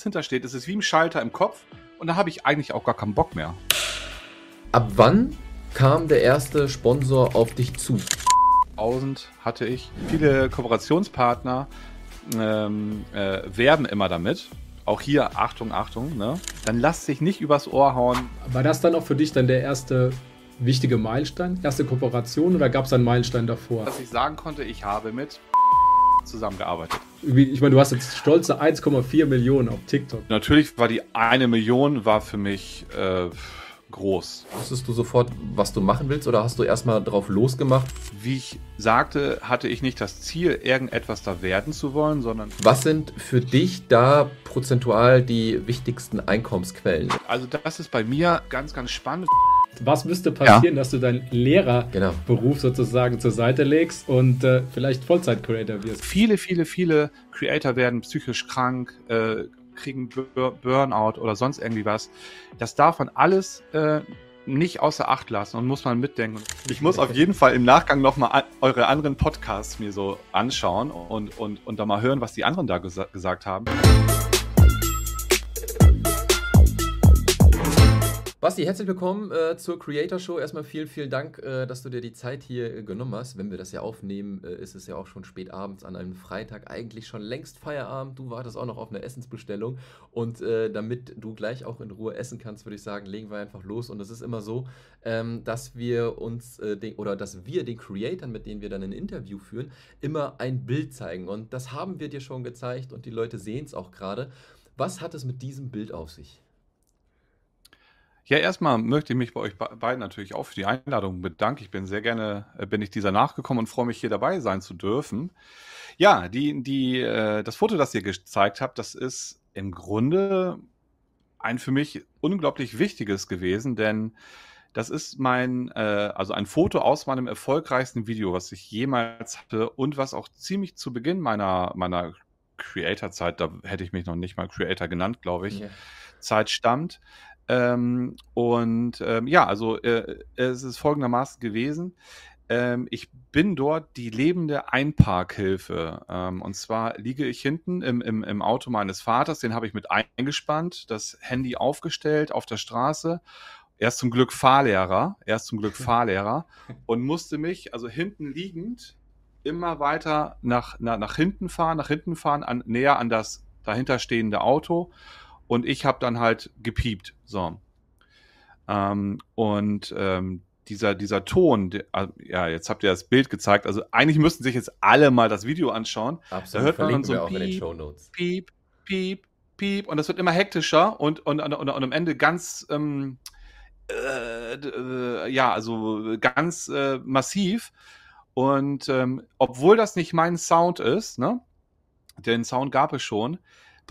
hintersteht, ist es wie ein Schalter im Kopf und da habe ich eigentlich auch gar keinen Bock mehr. Ab wann kam der erste Sponsor auf dich zu? 1000 hatte ich. Viele Kooperationspartner ähm, äh, werben immer damit. Auch hier, Achtung, Achtung, ne? Dann lass dich nicht übers Ohr hauen. War das dann auch für dich dann der erste wichtige Meilenstein? Erste Kooperation oder gab es einen Meilenstein davor? Dass ich sagen konnte, ich habe mit zusammengearbeitet. Ich meine, du hast jetzt stolze 1,4 Millionen auf TikTok. Natürlich war die eine Million war für mich äh, groß. Wusstest du sofort, was du machen willst oder hast du erstmal drauf losgemacht? Wie ich sagte, hatte ich nicht das Ziel, irgendetwas da werden zu wollen, sondern. Was sind für dich da prozentual die wichtigsten Einkommensquellen? Also, das ist bei mir ganz, ganz spannend. Was müsste passieren, ja. dass du deinen Lehrerberuf genau. sozusagen zur Seite legst und äh, vielleicht Vollzeit-Creator wirst? Viele, viele, viele Creator werden psychisch krank, äh, kriegen Burnout oder sonst irgendwie was. Das darf man alles äh, nicht außer Acht lassen und muss man mitdenken. Ich muss auf jeden Fall im Nachgang nochmal eure anderen Podcasts mir so anschauen und, und, und da mal hören, was die anderen da gesa gesagt haben. Basti, herzlich willkommen äh, zur Creator Show. Erstmal vielen, vielen Dank, äh, dass du dir die Zeit hier äh, genommen hast. Wenn wir das ja aufnehmen, äh, ist es ja auch schon spät abends an einem Freitag, eigentlich schon längst Feierabend. Du wartest auch noch auf eine Essensbestellung. Und äh, damit du gleich auch in Ruhe essen kannst, würde ich sagen, legen wir einfach los. Und es ist immer so, ähm, dass wir uns äh, den, oder dass wir den Creatoren, mit denen wir dann ein Interview führen, immer ein Bild zeigen. Und das haben wir dir schon gezeigt und die Leute sehen es auch gerade. Was hat es mit diesem Bild auf sich? Ja, erstmal möchte ich mich bei euch beiden natürlich auch für die Einladung bedanken. Ich bin sehr gerne, äh, bin ich dieser nachgekommen und freue mich hier dabei sein zu dürfen. Ja, die, die, äh, das Foto, das ihr gezeigt habt, das ist im Grunde ein für mich unglaublich wichtiges gewesen, denn das ist mein, äh, also ein Foto aus meinem erfolgreichsten Video, was ich jemals hatte und was auch ziemlich zu Beginn meiner, meiner Creator-Zeit, da hätte ich mich noch nicht mal Creator genannt, glaube ich, yeah. Zeit stammt. Ähm, und ähm, ja, also äh, es ist folgendermaßen gewesen. Ähm, ich bin dort die lebende Einparkhilfe. Ähm, und zwar liege ich hinten im, im, im Auto meines Vaters, den habe ich mit eingespannt, das Handy aufgestellt auf der Straße. Er ist zum Glück Fahrlehrer, er ist zum Glück Fahrlehrer und musste mich, also hinten liegend, immer weiter nach, nach, nach hinten fahren, nach hinten fahren, an, näher an das dahinterstehende Auto und ich habe dann halt gepiept. So. Ähm, und ähm, dieser, dieser Ton, der, äh, ja, jetzt habt ihr das Bild gezeigt. Also eigentlich müssten sich jetzt alle mal das Video anschauen. Absolut. Da hört man dann so auch piep, piep, piep, piep. Und das wird immer hektischer und, und, und, und, und am Ende ganz, ähm, äh, äh, ja, also ganz äh, massiv. Und ähm, obwohl das nicht mein Sound ist, ne, den Sound gab es schon,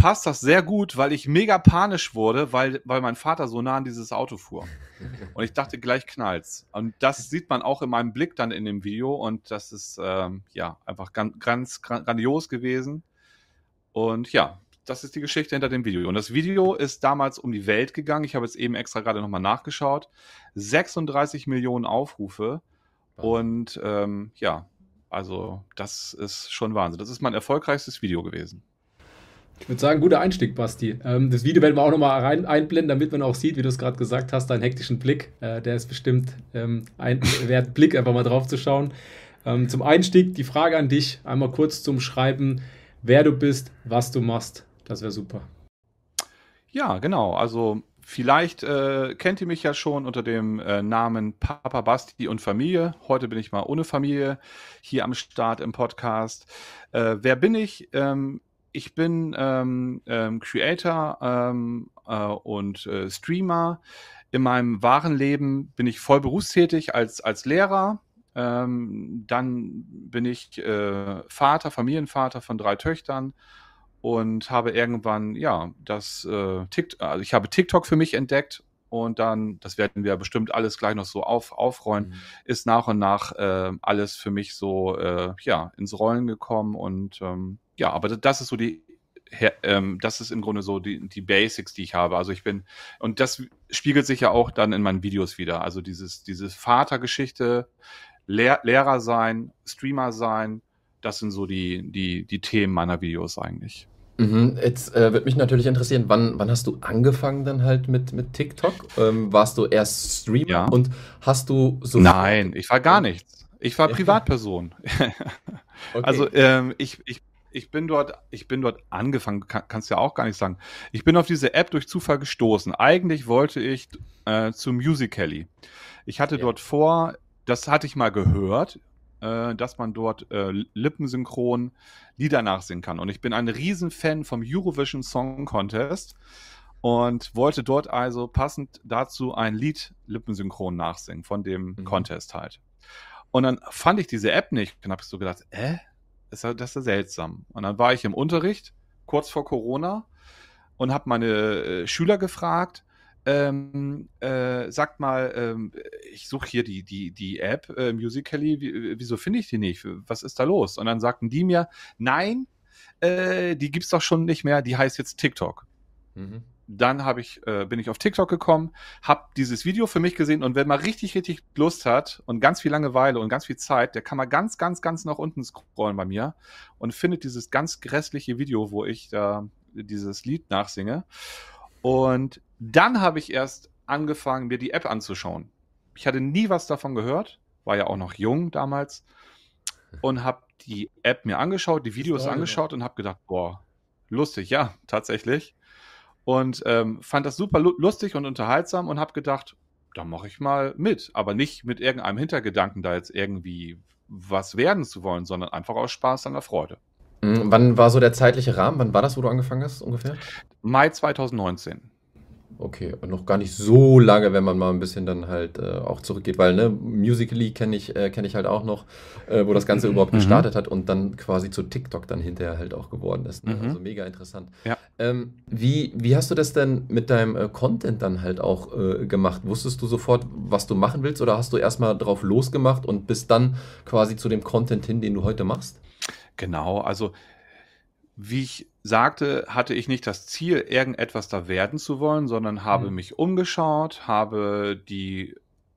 passt das sehr gut, weil ich mega panisch wurde, weil, weil mein Vater so nah an dieses Auto fuhr. Und ich dachte, gleich knallt's. Und das sieht man auch in meinem Blick dann in dem Video. Und das ist ähm, ja einfach ganz, ganz grandios gewesen. Und ja, das ist die Geschichte hinter dem Video. Und das Video ist damals um die Welt gegangen. Ich habe jetzt eben extra gerade nochmal nachgeschaut. 36 Millionen Aufrufe. Und ähm, ja, also das ist schon Wahnsinn. Das ist mein erfolgreichstes Video gewesen. Ich würde sagen, guter Einstieg, Basti. Ähm, das Video werden wir auch nochmal rein einblenden, damit man auch sieht, wie du es gerade gesagt hast, deinen hektischen Blick. Äh, der ist bestimmt ähm, ein wert, Blick einfach mal drauf zu schauen. Ähm, zum Einstieg die Frage an dich, einmal kurz zum Schreiben, wer du bist, was du machst. Das wäre super. Ja, genau. Also vielleicht äh, kennt ihr mich ja schon unter dem äh, Namen Papa Basti und Familie. Heute bin ich mal ohne Familie hier am Start im Podcast. Äh, wer bin ich? Ähm, ich bin ähm, ähm, Creator ähm, äh, und äh, Streamer. In meinem wahren Leben bin ich voll berufstätig als, als Lehrer. Ähm, dann bin ich äh, Vater, Familienvater von drei Töchtern und habe irgendwann, ja, das äh, TikTok, also ich habe TikTok für mich entdeckt und dann, das werden wir bestimmt alles gleich noch so auf, aufrollen, mhm. ist nach und nach äh, alles für mich so, äh, ja, ins Rollen gekommen und ähm, ja, aber das ist so die, ähm, das ist im Grunde so die, die Basics, die ich habe. Also ich bin, und das spiegelt sich ja auch dann in meinen Videos wieder. Also dieses, diese Vatergeschichte, Lehr Lehrer sein, Streamer sein, das sind so die, die, die Themen meiner Videos eigentlich. Mhm, jetzt äh, würde mich natürlich interessieren, wann, wann hast du angefangen dann halt mit, mit TikTok? Ähm, warst du erst Streamer Ja. und hast du so Nein, ich war gar nichts. Ich war. Privatperson. Okay. Also ähm, ich, ich, ich bin dort, ich bin dort angefangen, kann, kannst ja auch gar nicht sagen. Ich bin auf diese App durch Zufall gestoßen. Eigentlich wollte ich äh, zu Musical.ly. Ich hatte Ja. dort vor, das hatte ich mal gehört, äh, dass man dort äh, lippensynchron Lieder nachsingen kann. Und ich bin ein Riesenfan vom Eurovision Song Contest und wollte dort also passend dazu ein Lied lippensynchron nachsingen von dem Mhm. Contest halt. Und dann fand ich diese App nicht und habe so gedacht, äh, ist ja, das ist ja seltsam. Und dann war ich im Unterricht, kurz vor Corona, und habe meine äh, Schüler gefragt, ähm, äh, sagt mal, ähm, ich suche hier die, die, die App äh, Musical.ly, wie, wieso finde ich die nicht? Was ist da los? Und dann sagten die mir, nein, äh, die gibt's doch schon nicht mehr, die heißt jetzt TikTok Mhm. Dann habe ich, äh, bin ich auf TikTok gekommen, habe dieses Video für mich gesehen und wer mal richtig, richtig Lust hat und ganz viel Langeweile und ganz viel Zeit, der kann mal ganz, ganz, ganz nach unten scrollen bei mir und findet dieses ganz grässliche Video, wo ich da dieses Lied nachsinge. Und dann habe ich erst angefangen, mir die App anzuschauen. Ich hatte nie was davon gehört, war ja auch noch jung damals und habe die App mir angeschaut, die Videos noch. angeschaut und habe gedacht, boah, lustig, ja, tatsächlich und ähm, fand das super lu lustig und unterhaltsam und habe gedacht, da mache ich mal mit, aber nicht mit irgendeinem Hintergedanken, da jetzt irgendwie was werden zu wollen, sondern einfach aus Spaß an der Freude. Mhm. Wann war so der zeitliche Rahmen? Wann war das, wo du angefangen hast ungefähr? Mai 2019. Okay, und noch gar nicht so lange, wenn man mal ein bisschen dann halt äh, auch zurückgeht, weil ne, Musical.ly kenne ich, äh, kenn ich halt auch noch, äh, wo das Ganze überhaupt Mhm. gestartet hat und dann quasi zu TikTok dann hinterher halt auch geworden ist. Ne? Mhm. Also mega interessant. Ja. Ähm, wie, wie hast du das denn mit deinem äh, Content dann halt auch äh, gemacht? Wusstest du sofort, was du machen willst oder hast du erstmal drauf losgemacht und bist dann quasi zu dem Content hin, den du heute machst? Genau, also wie ich sagte, hatte ich nicht das Ziel, irgendetwas da werden zu wollen, sondern habe Mhm. mich umgeschaut, habe die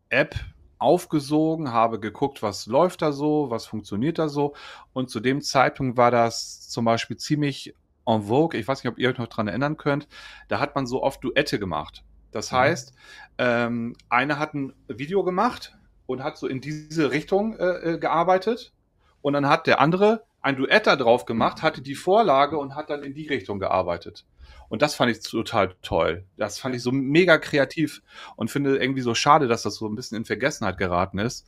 App aufgesogen, habe geguckt, was läuft da so, was funktioniert da so. Und zu dem Zeitpunkt war das zum Beispiel ziemlich en vogue. Ich weiß nicht, ob ihr euch noch dran erinnern könnt. Da hat man so oft Duette gemacht. Das Mhm. heißt, ähm, einer hat ein Video gemacht und hat so in diese Richtung äh, äh, gearbeitet. Und dann hat der andere ein Duett da drauf gemacht, hatte die Vorlage und hat dann in die Richtung gearbeitet. Und das fand ich total toll. Das fand ich so mega kreativ und finde irgendwie so schade, dass das so ein bisschen in Vergessenheit geraten ist.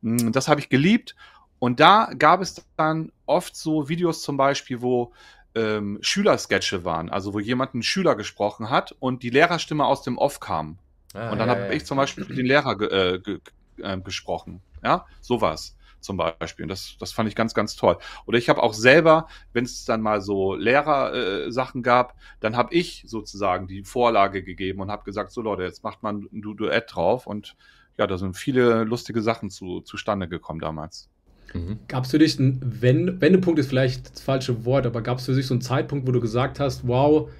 Mm, Das habe ich geliebt. Und da gab es dann oft so Videos zum Beispiel, wo ähm, Schülersketche waren, also wo jemand einen Schüler gesprochen hat und die Lehrerstimme aus dem Off kam. Ah, Und dann ja, habe ja. ich zum Beispiel den Lehrer ge äh, ge äh, gesprochen. Ja, sowas zum Beispiel. Und das, das fand ich ganz, ganz toll. Oder ich habe auch selber, wenn es dann mal so Lehrer-Sachen äh, Sachen gab, dann habe ich sozusagen die Vorlage gegeben und habe gesagt, so Leute, jetzt macht man ein Du- Duett drauf. Und ja, da sind viele lustige Sachen zu, zustande gekommen damals. Mhm. Gab es für dich einen Wenn- Wendepunkt, ist vielleicht das falsche Wort, aber gab es für dich so einen Zeitpunkt, wo du gesagt hast, wow,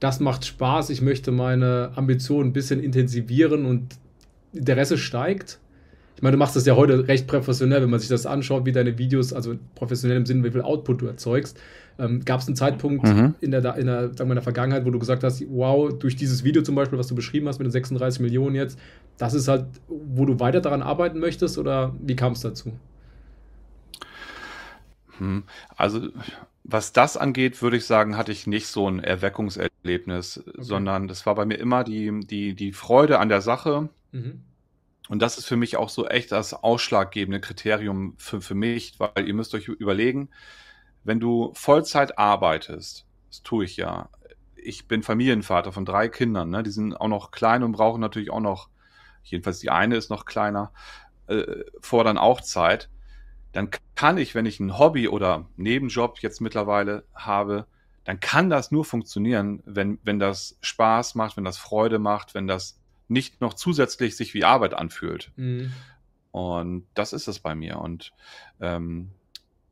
das macht Spaß, ich möchte meine Ambitionen ein bisschen intensivieren und Interesse steigt? Ich meine, du machst das ja heute recht professionell, wenn man sich das anschaut, wie deine Videos, also professionell im Sinne, wie viel Output du erzeugst. Ähm, Gab es einen Zeitpunkt Mhm. in, der, in, der, sagen wir, in der Vergangenheit, wo du gesagt hast, wow, durch dieses Video zum Beispiel, was du beschrieben hast mit den 36 Millionen jetzt, das ist halt, wo du weiter daran arbeiten möchtest oder wie kam es dazu? Hm. Also, was das angeht, würde ich sagen, hatte ich nicht so ein Erweckungserlebnis, sondern das war bei mir immer die, die, die Freude an der Sache. Mhm. Und das ist für mich auch so echt das ausschlaggebende Kriterium für, für mich, weil ihr müsst euch überlegen, wenn du Vollzeit arbeitest, das tue ich ja. Ich bin Familienvater von drei Kindern, ne? die sind auch noch klein und brauchen natürlich auch noch, jedenfalls die eine ist noch kleiner, äh, fordern auch Zeit. Dann kann ich, wenn ich ein Hobby oder Nebenjob jetzt mittlerweile habe, dann kann das nur funktionieren, wenn, wenn das Spaß macht, wenn das Freude macht, wenn das nicht noch zusätzlich sich wie Arbeit anfühlt. Mhm. Und das ist es bei mir. Und ähm,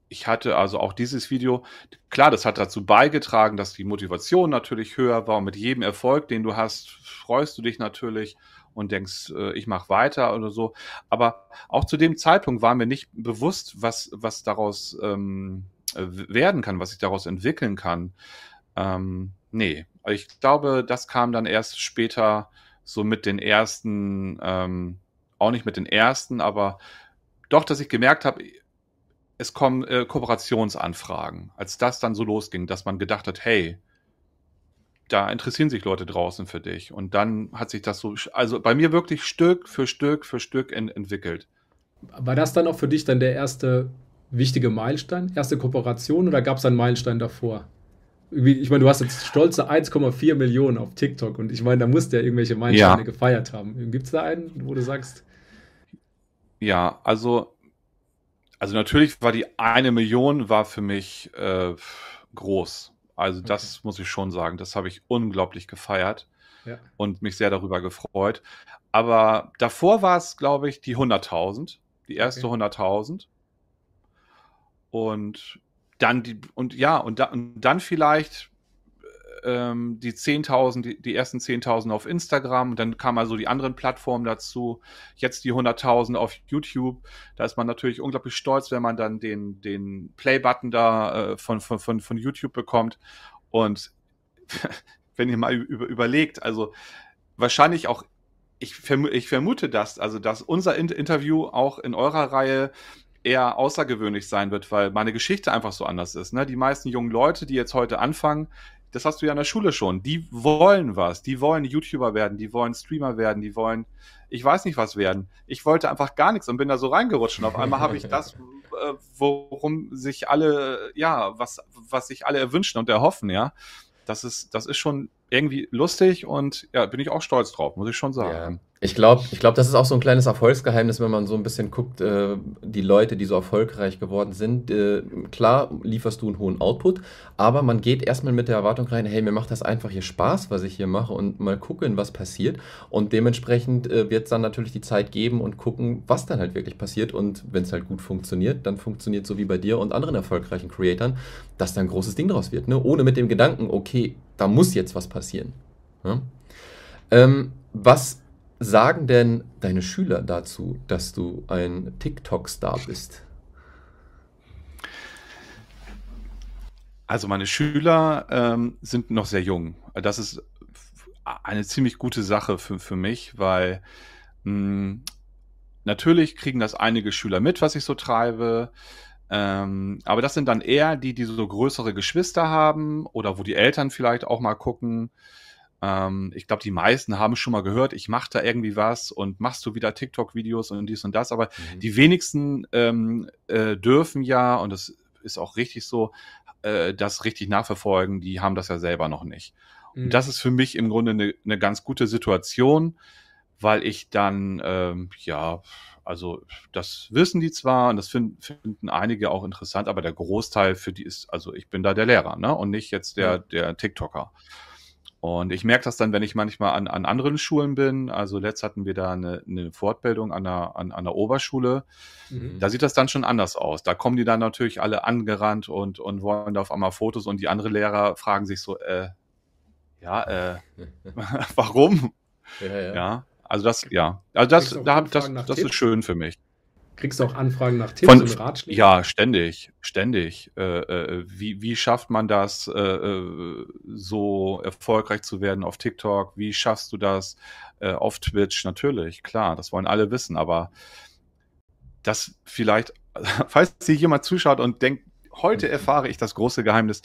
ich hatte also auch dieses Video, klar, das hat dazu beigetragen, dass die Motivation natürlich höher war. Und mit jedem Erfolg, den du hast, freust du dich natürlich und denkst, äh, ich mache weiter oder so. Aber auch zu dem Zeitpunkt war mir nicht bewusst, was, was daraus ähm, äh, werden kann, was sich daraus entwickeln kann. Ähm, nee, ich glaube, das kam dann erst später so mit den ersten, ähm, auch nicht mit den ersten, aber doch, dass ich gemerkt habe, es kommen äh, Kooperationsanfragen. Als das dann so losging, dass man gedacht hat, hey, da interessieren sich Leute draußen für dich. Und dann hat sich das so, also bei mir wirklich Stück für Stück für Stück ent entwickelt. War das dann auch für dich dann der erste wichtige Meilenstein, erste Kooperation oder gab es einen Meilenstein davor? Ich meine, du hast jetzt stolze 1,4 Millionen auf TikTok und ich meine, da musst du ja irgendwelche Meilensteine ja. gefeiert haben. Gibt es da einen, wo du sagst? Ja, also, also natürlich war die eine Million war für mich äh, groß. Also okay. das muss ich schon sagen. Das habe ich unglaublich gefeiert ja. und mich sehr darüber gefreut. Aber davor war es, glaube ich, die 100.000, die erste okay. 100.000. Und dann die, und ja, und, da, und dann vielleicht ähm, die 10.000, die, die ersten 10.000 auf Instagram dann kamen also die anderen Plattformen dazu. Jetzt die 100.000 auf YouTube. Da ist man natürlich unglaublich stolz, wenn man dann den, den Play-Button da äh, von, von, von, von YouTube bekommt. Und wenn ihr mal über, überlegt, also wahrscheinlich auch ich, verm ich vermute das, also dass unser Interview auch in eurer Reihe eher außergewöhnlich sein wird, weil meine Geschichte einfach so anders ist. Ne? Die meisten jungen Leute, die jetzt heute anfangen, das hast du ja in der Schule schon, die wollen was, die wollen YouTuber werden, die wollen Streamer werden, die wollen, ich weiß nicht was werden. Ich wollte einfach gar nichts und bin da so reingerutscht und auf einmal habe ich das, äh, worum sich alle, ja, was, was sich alle erwünschen und erhoffen, ja. Das ist, das ist schon irgendwie lustig und ja, bin ich auch stolz drauf, muss ich schon sagen. Ja. Ich glaube, ich glaub, das ist auch so ein kleines Erfolgsgeheimnis, wenn man so ein bisschen guckt, äh, die Leute, die so erfolgreich geworden sind. Äh, klar lieferst du einen hohen Output, aber man geht erstmal mit der Erwartung rein, hey, mir macht das einfach hier Spaß, was ich hier mache und mal gucken, was passiert. Und dementsprechend äh, wird es dann natürlich die Zeit geben und gucken, was dann halt wirklich passiert. Und wenn es halt gut funktioniert, dann funktioniert so wie bei dir und anderen erfolgreichen Creatoren, dass da ein großes Ding draus wird. Ne? Ohne mit dem Gedanken, okay, da muss jetzt was passieren. Ja? Ähm, was sagen denn deine Schüler dazu, dass du ein TikTok-Star bist? Also meine Schüler ähm, sind noch sehr jung. Das ist eine ziemlich gute Sache für, für mich, weil mh, hm, natürlich kriegen das einige Schüler mit, was ich so treibe. Ähm, aber das sind dann eher die, die so größere Geschwister haben oder wo die Eltern vielleicht auch mal gucken. Ähm, ich glaube, die meisten haben schon mal gehört, ich mache da irgendwie was und machst du wieder TikTok-Videos und dies und das. Aber mhm. die wenigsten ähm, äh, dürfen ja, und das ist auch richtig so, äh, das richtig nachverfolgen. Die haben das ja selber noch nicht. Mhm. Und das ist für mich im Grunde eine, eine ganz gute Situation, weil ich dann, ähm, ja, also das wissen die zwar und das find, finden einige auch interessant, aber der Großteil für die ist, also ich bin da der Lehrer, ne? Und nicht jetzt der, der TikToker. Und ich merke das dann, wenn ich manchmal an, an anderen Schulen bin. Also letzt hatten wir da eine, eine Fortbildung an der, an, an der Oberschule. Mhm. Da sieht das dann schon anders aus. Da kommen die dann natürlich alle angerannt und, und wollen da auf einmal Fotos und die anderen Lehrer fragen sich so, äh, ja, äh, warum? Ja, ja. ja, also das, ja. Also das, da, das, das ist schön für mich. Kriegst du auch Anfragen nach Tipps Von, und Ratschlägen? Ja, ständig, ständig. Äh, äh, wie, wie schafft man das, äh, äh, so erfolgreich zu werden auf TikTok? Wie schaffst du das äh, auf Twitch? Natürlich, klar, das wollen alle wissen, aber das vielleicht, falls sich jemand zuschaut und denkt, heute mhm. erfahre ich das große Geheimnis.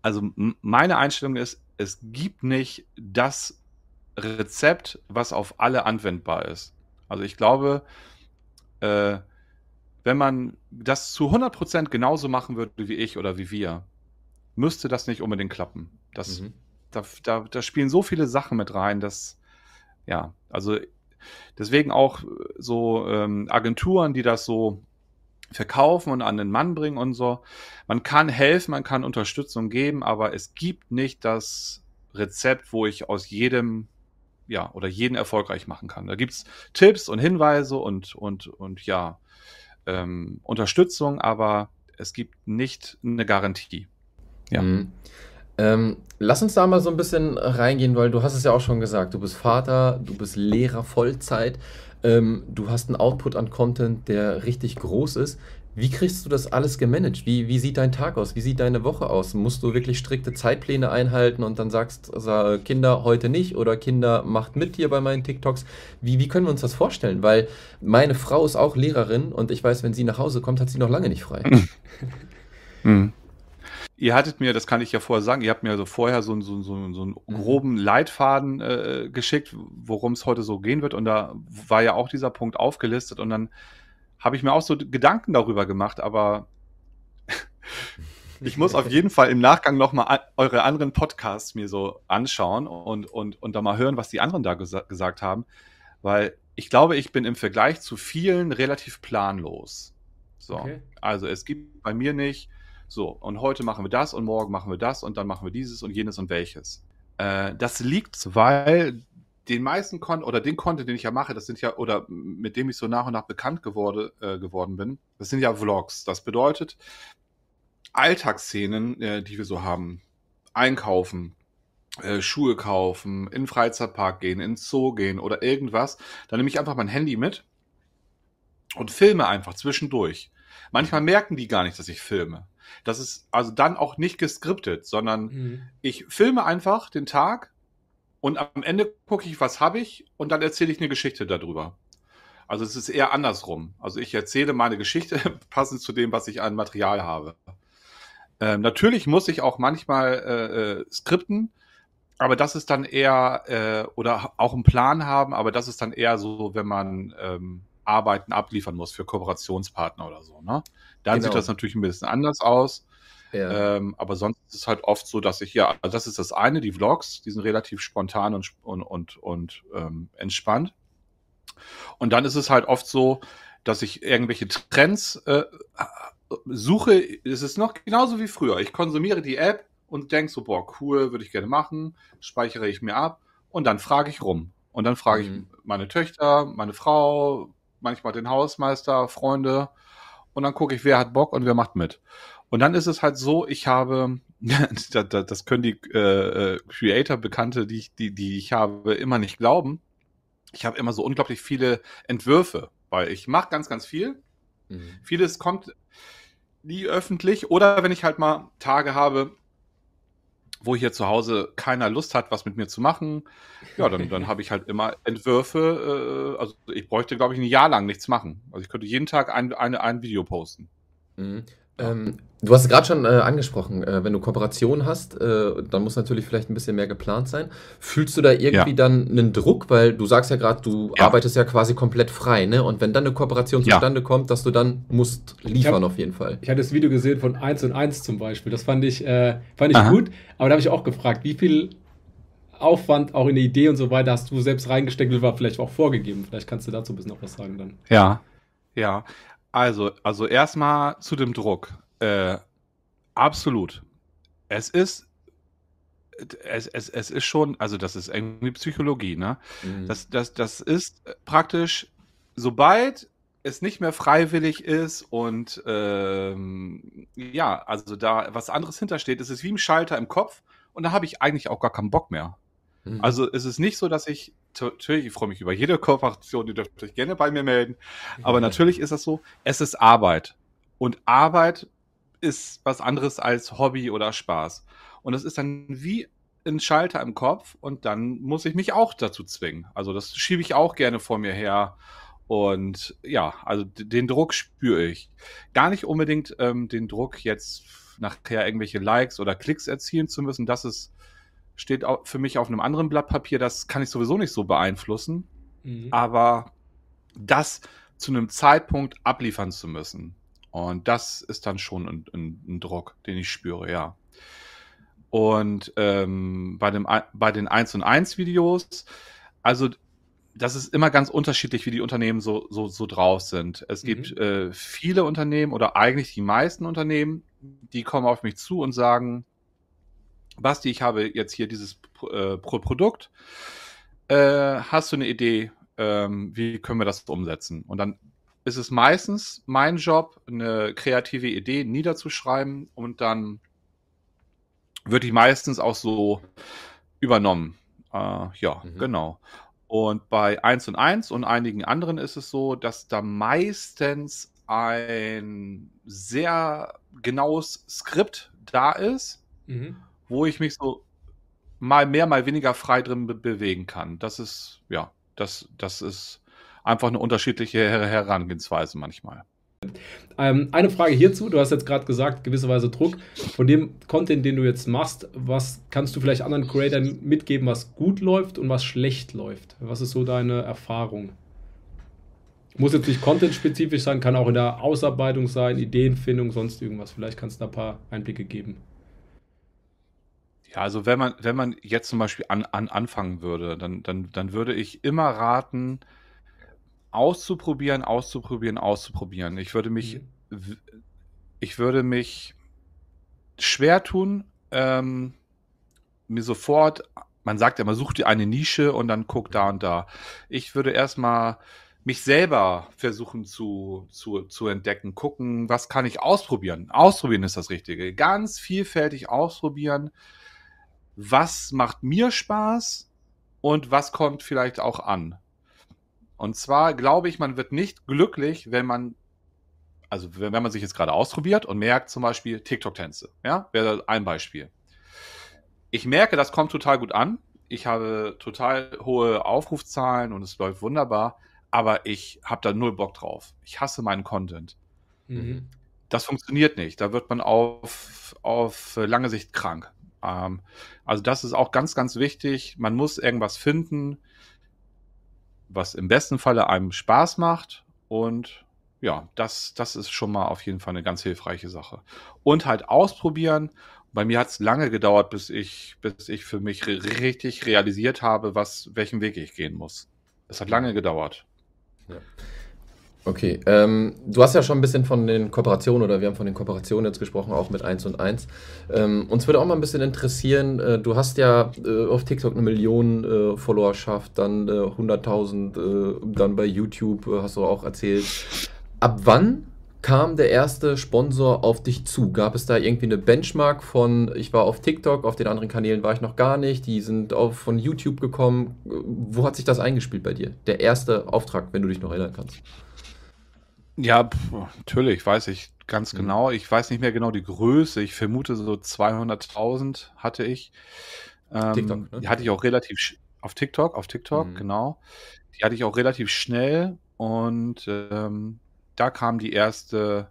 Also meine Einstellung ist, es gibt nicht das Rezept, was auf alle anwendbar ist. Also ich glaube, äh, wenn man das zu 100% genauso machen würde wie ich oder wie wir, müsste das nicht unbedingt klappen. Das, mhm. da, da, da spielen so viele Sachen mit rein, dass, ja, also deswegen auch so ähm, Agenturen, die das so verkaufen und an den Mann bringen und so. Man kann helfen, man kann Unterstützung geben, aber es gibt nicht das Rezept, wo ich aus jedem ja, oder jeden erfolgreich machen kann. Da gibt es Tipps und Hinweise und, und, und ja, ähm, Unterstützung, aber es gibt nicht eine Garantie. Ja. Mhm. Ähm, lass uns da mal so ein bisschen reingehen, weil du hast es ja auch schon gesagt, du bist Vater, du bist Lehrer Vollzeit, ähm, du hast einen Output an Content, der richtig groß ist. Wie kriegst du das alles gemanagt? Wie, wie sieht dein Tag aus? Wie sieht deine Woche aus? Musst du wirklich strikte Zeitpläne einhalten und dann sagst, also, Kinder heute nicht oder Kinder macht mit hier bei meinen TikToks? Wie, wie können wir uns das vorstellen? Weil meine Frau ist auch Lehrerin und ich weiß, wenn sie nach Hause kommt, hat sie noch lange nicht frei. Hm. Ihr hattet mir, das kann ich ja vorher sagen, ihr habt mir also vorher so, so, so, so einen Mhm. groben Leitfaden äh, geschickt, worum es heute so gehen wird. Und da war ja auch dieser Punkt aufgelistet. Und dann habe ich mir auch so Gedanken darüber gemacht. Aber ich muss auf jeden Fall im Nachgang nochmal eure anderen Podcasts mir so anschauen und, und, und da mal hören, was die anderen da gesa gesagt haben. Weil ich glaube, ich bin im Vergleich zu vielen relativ planlos. So. Okay. Also es gibt bei mir nicht, so, und heute machen wir das und morgen machen wir das und dann machen wir dieses und jenes und welches. Äh, das liegt, weil den meisten Content oder den Content, den ich ja mache, das sind ja, oder mit dem ich so nach und nach bekannt geworde, äh, geworden bin, das sind ja Vlogs. Das bedeutet Alltagsszenen, äh, die wir so haben. Einkaufen, äh, Schuhe kaufen, in den Freizeitpark gehen, ins Zoo gehen oder irgendwas. Dann nehme ich einfach mein Handy mit und filme einfach zwischendurch. Manchmal merken die gar nicht, dass ich filme. Das ist also dann auch nicht geskriptet, sondern Mhm. ich filme einfach den Tag und am Ende gucke ich, was habe ich und dann erzähle ich eine Geschichte darüber. Also es ist eher andersrum. Also ich erzähle meine Geschichte passend zu dem, was ich an Material habe. Ähm, natürlich muss ich auch manchmal äh, äh, skripten, aber das ist dann eher äh, oder auch einen Plan haben, aber das ist dann eher so, wenn man ähm, Arbeiten abliefern muss für Kooperationspartner oder so. Ne? Dann Genau. sieht das natürlich ein bisschen anders aus. Ja. Ähm, aber sonst ist es halt oft so, dass ich ja, also das ist das eine, die Vlogs, die sind relativ spontan und, und, und, und ähm, entspannt. Und dann ist es halt oft so, dass ich irgendwelche Trends äh, suche. Es ist noch genauso wie früher. Ich konsumiere die App und denke so, boah, cool, würde ich gerne machen, speichere ich mir ab und dann frage ich rum. Und dann frage ich Mhm. meine Töchter, meine Frau, manchmal den Hausmeister, Freunde und dann gucke ich, wer hat Bock und wer macht mit. Und dann ist es halt so, ich habe, da- da- das können die äh, äh, Creator-Bekannte, die ich, die, die ich habe, immer nicht glauben. Ich habe immer so unglaublich viele Entwürfe, weil ich mache ganz, ganz viel. Mhm. Vieles kommt nie öffentlich oder wenn ich halt mal Tage habe, wo hier zu Hause keiner Lust hat, was mit mir zu machen, ja, dann, dann habe ich halt immer Entwürfe. Äh, also ich bräuchte, glaube ich, ein Jahr lang nichts machen. Also ich könnte jeden Tag ein, eine, ein Video posten. Mhm. Ähm, du hast es gerade schon äh, angesprochen, äh, wenn du Kooperation hast, äh, dann muss natürlich vielleicht ein bisschen mehr geplant sein. Fühlst du da irgendwie Ja. dann einen Druck, weil du sagst ja gerade, du Ja. arbeitest ja quasi komplett frei, ne? Und wenn dann eine Kooperation Ja. zustande kommt, dass du dann musst liefern hab- auf jeden Fall. Ich hatte das Video gesehen von 1 und 1 zum Beispiel. Das fand ich, äh, fand ich Aha. gut. Aber da habe ich auch gefragt, wie viel Aufwand auch in die Idee und so weiter hast du selbst reingesteckt war vielleicht auch vorgegeben? Vielleicht kannst du dazu ein bisschen noch was sagen dann. Ja, ja. Also, also erstmal zu dem Druck. Äh, absolut. Es ist, es, es, es ist schon, also das ist irgendwie Psychologie, ne? Mhm. Das, das, das ist praktisch, sobald es nicht mehr freiwillig ist und ähm, ja, also da was anderes hintersteht, ist es wie ein Schalter im Kopf und da habe ich eigentlich auch gar keinen Bock mehr. Mhm. Also es ist nicht so, dass ich, natürlich, ich freue mich über jede Kooperation, ihr dürft euch gerne bei mir melden, aber natürlich ist das so, es ist Arbeit. Und Arbeit ist was anderes als Hobby oder Spaß. Und es ist dann wie ein Schalter im Kopf und dann muss ich mich auch dazu zwingen. Also das schiebe ich auch gerne vor mir her. Und ja, also den Druck spüre ich. Gar nicht unbedingt ähm, den Druck, jetzt nachher irgendwelche Likes oder Klicks erzielen zu müssen. Das ist, steht au- für mich auf einem anderen Blatt Papier. Das kann ich sowieso nicht so beeinflussen Mhm. aber das zu einem Zeitpunkt abliefern zu müssen. Und das ist dann schon ein, ein, ein Druck, den ich spüre, ja. Und ähm, bei, dem, bei den 1 und 1 Videos, also das ist immer ganz unterschiedlich, wie die Unternehmen so, so, so drauf sind. Es Mhm. gibt äh, viele Unternehmen oder eigentlich die meisten Unternehmen, die kommen auf mich zu und sagen, Basti, ich habe jetzt hier dieses äh, Pro Produkt. Äh, hast du eine Idee, ähm, wie können wir das umsetzen? Und dann ist es meistens mein Job, eine kreative Idee niederzuschreiben und dann wird die meistens auch so übernommen. Äh, ja, Mhm. genau. Und bei 1 und 1 und einigen anderen ist es so, dass da meistens ein sehr genaues Skript da ist, mhm. Wo ich mich so mal mehr, mal weniger frei drin be bewegen kann. Das ist, ja, das, das ist einfach eine unterschiedliche Herangehensweise manchmal. Ähm, eine Frage hierzu, du hast jetzt gerade gesagt, gewisserweise Druck. Von dem Content, den du jetzt machst, was kannst du vielleicht anderen Creators mitgeben, was gut läuft und was schlecht läuft? Was ist so deine Erfahrung? Muss jetzt nicht content-spezifisch sein, kann auch in der Ausarbeitung sein, Ideenfindung, sonst irgendwas. Vielleicht kannst du da ein paar Einblicke geben. Ja, also wenn man, wenn man jetzt zum Beispiel an, an anfangen würde, dann, dann, dann würde ich immer raten, auszuprobieren, auszuprobieren, auszuprobieren. Ich würde mich, mhm. ich würde mich schwer tun, ähm, mir sofort, man sagt ja, man sucht dir eine Nische und dann guckt da und da. Ich würde erstmal mich selber versuchen zu, zu, zu entdecken, gucken, was kann ich ausprobieren. Ausprobieren ist das Richtige. Ganz vielfältig ausprobieren. Was macht mir Spaß und was kommt vielleicht auch an? Und zwar glaube ich, man wird nicht glücklich, wenn man, also wenn man sich jetzt gerade ausprobiert und merkt zum Beispiel TikTok-Tänze. Ja, wäre ein Beispiel. Ich merke, das kommt total gut an. Ich habe total hohe Aufrufzahlen und es läuft wunderbar, aber ich habe da null Bock drauf. Ich hasse meinen Content. Mhm. Das funktioniert nicht. Da wird man auf, auf lange Sicht krank. Ähm, also das ist auch ganz, ganz wichtig. Man muss irgendwas finden, was im besten Falle einem Spaß macht und ja, das, das ist schon mal auf jeden Fall eine ganz hilfreiche Sache. Und halt ausprobieren. Bei mir hat es lange gedauert, bis ich, bis ich für mich richtig realisiert habe, was, welchen Weg ich gehen muss. Es hat lange gedauert. Ja. Okay, ähm, du hast ja schon ein bisschen von den Kooperationen oder wir haben von den Kooperationen jetzt gesprochen, auch mit 1 und 1. Ähm, uns würde auch mal ein bisschen interessieren, äh, du hast ja äh, auf TikTok eine Million äh, Followerschaft, dann 100.000, äh, äh, dann bei YouTube äh, hast du auch erzählt. Ab wann kam der erste Sponsor auf dich zu? Gab es da irgendwie eine Benchmark von, ich war auf TikTok, auf den anderen Kanälen war ich noch gar nicht, die sind auch von YouTube gekommen. Wo hat sich das eingespielt bei dir? Der erste Auftrag, wenn du dich noch erinnern kannst. Ja, pf, natürlich, weiß ich ganz mhm. genau. Ich weiß nicht mehr genau die Größe. Ich vermute so 200.000 hatte ich. Ähm, TikTok, ne? Die hatte ich auch relativ auf TikTok, auf TikTok, mhm. genau. Die hatte ich auch relativ schnell und ähm, da kam die erste,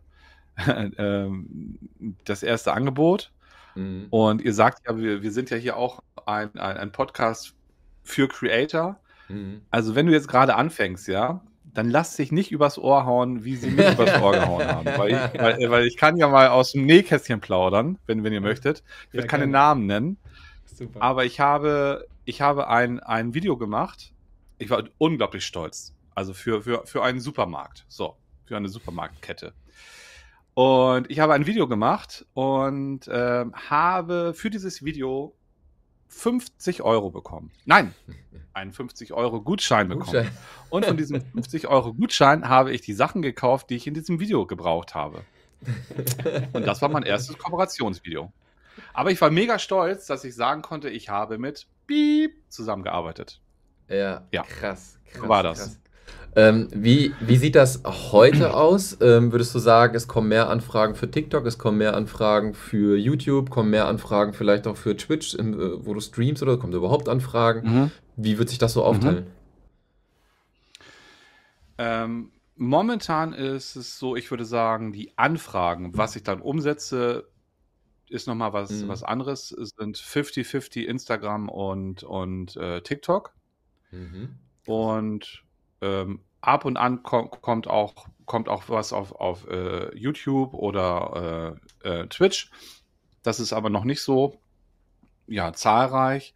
ähm, das erste Angebot. Mhm. Und ihr sagt ja, wir, wir sind ja hier auch ein, ein, ein Podcast für Creator. Mhm. Also wenn du jetzt gerade anfängst, ja, dann lass dich nicht übers Ohr hauen, wie sie mich übers Ohr gehauen haben. Weil ich, weil, weil ich, kann ja mal aus dem Nähkästchen plaudern, wenn, wenn ihr möchtet. Ich ja, keine Namen nennen. Super. Aber ich habe, ich habe ein, ein Video gemacht. Ich war unglaublich stolz. Also für, für, für einen Supermarkt. So, für eine Supermarktkette. Und ich habe ein Video gemacht und äh, habe für dieses Video 50 Euro bekommen. Nein, einen 50 Euro Gutschein bekommen. Gutschein. Und von diesem 50 Euro Gutschein habe ich die Sachen gekauft, die ich in diesem Video gebraucht habe. Und das war mein erstes Kooperationsvideo. Aber ich war mega stolz, dass ich sagen konnte, ich habe mit Beep zusammengearbeitet. Ja, ja. krass, krass. War das. Krass. Ähm, wie, wie sieht das heute aus? Ähm, würdest du sagen, es kommen mehr Anfragen für TikTok, es kommen mehr Anfragen für YouTube, kommen mehr Anfragen vielleicht auch für Twitch, äh, wo du streamst oder kommen überhaupt Anfragen? Mhm. Wie wird sich das so aufteilen? Mhm. Ähm, momentan ist es so, ich würde sagen, die Anfragen, was ich dann umsetze, ist nochmal was, mhm. was anderes. Es sind 50-50 Instagram und, und äh, TikTok. Mhm. Und ähm, ab und an kom kommt, auch, kommt auch was auf, auf äh, YouTube oder äh, äh, Twitch. Das ist aber noch nicht so ja, zahlreich.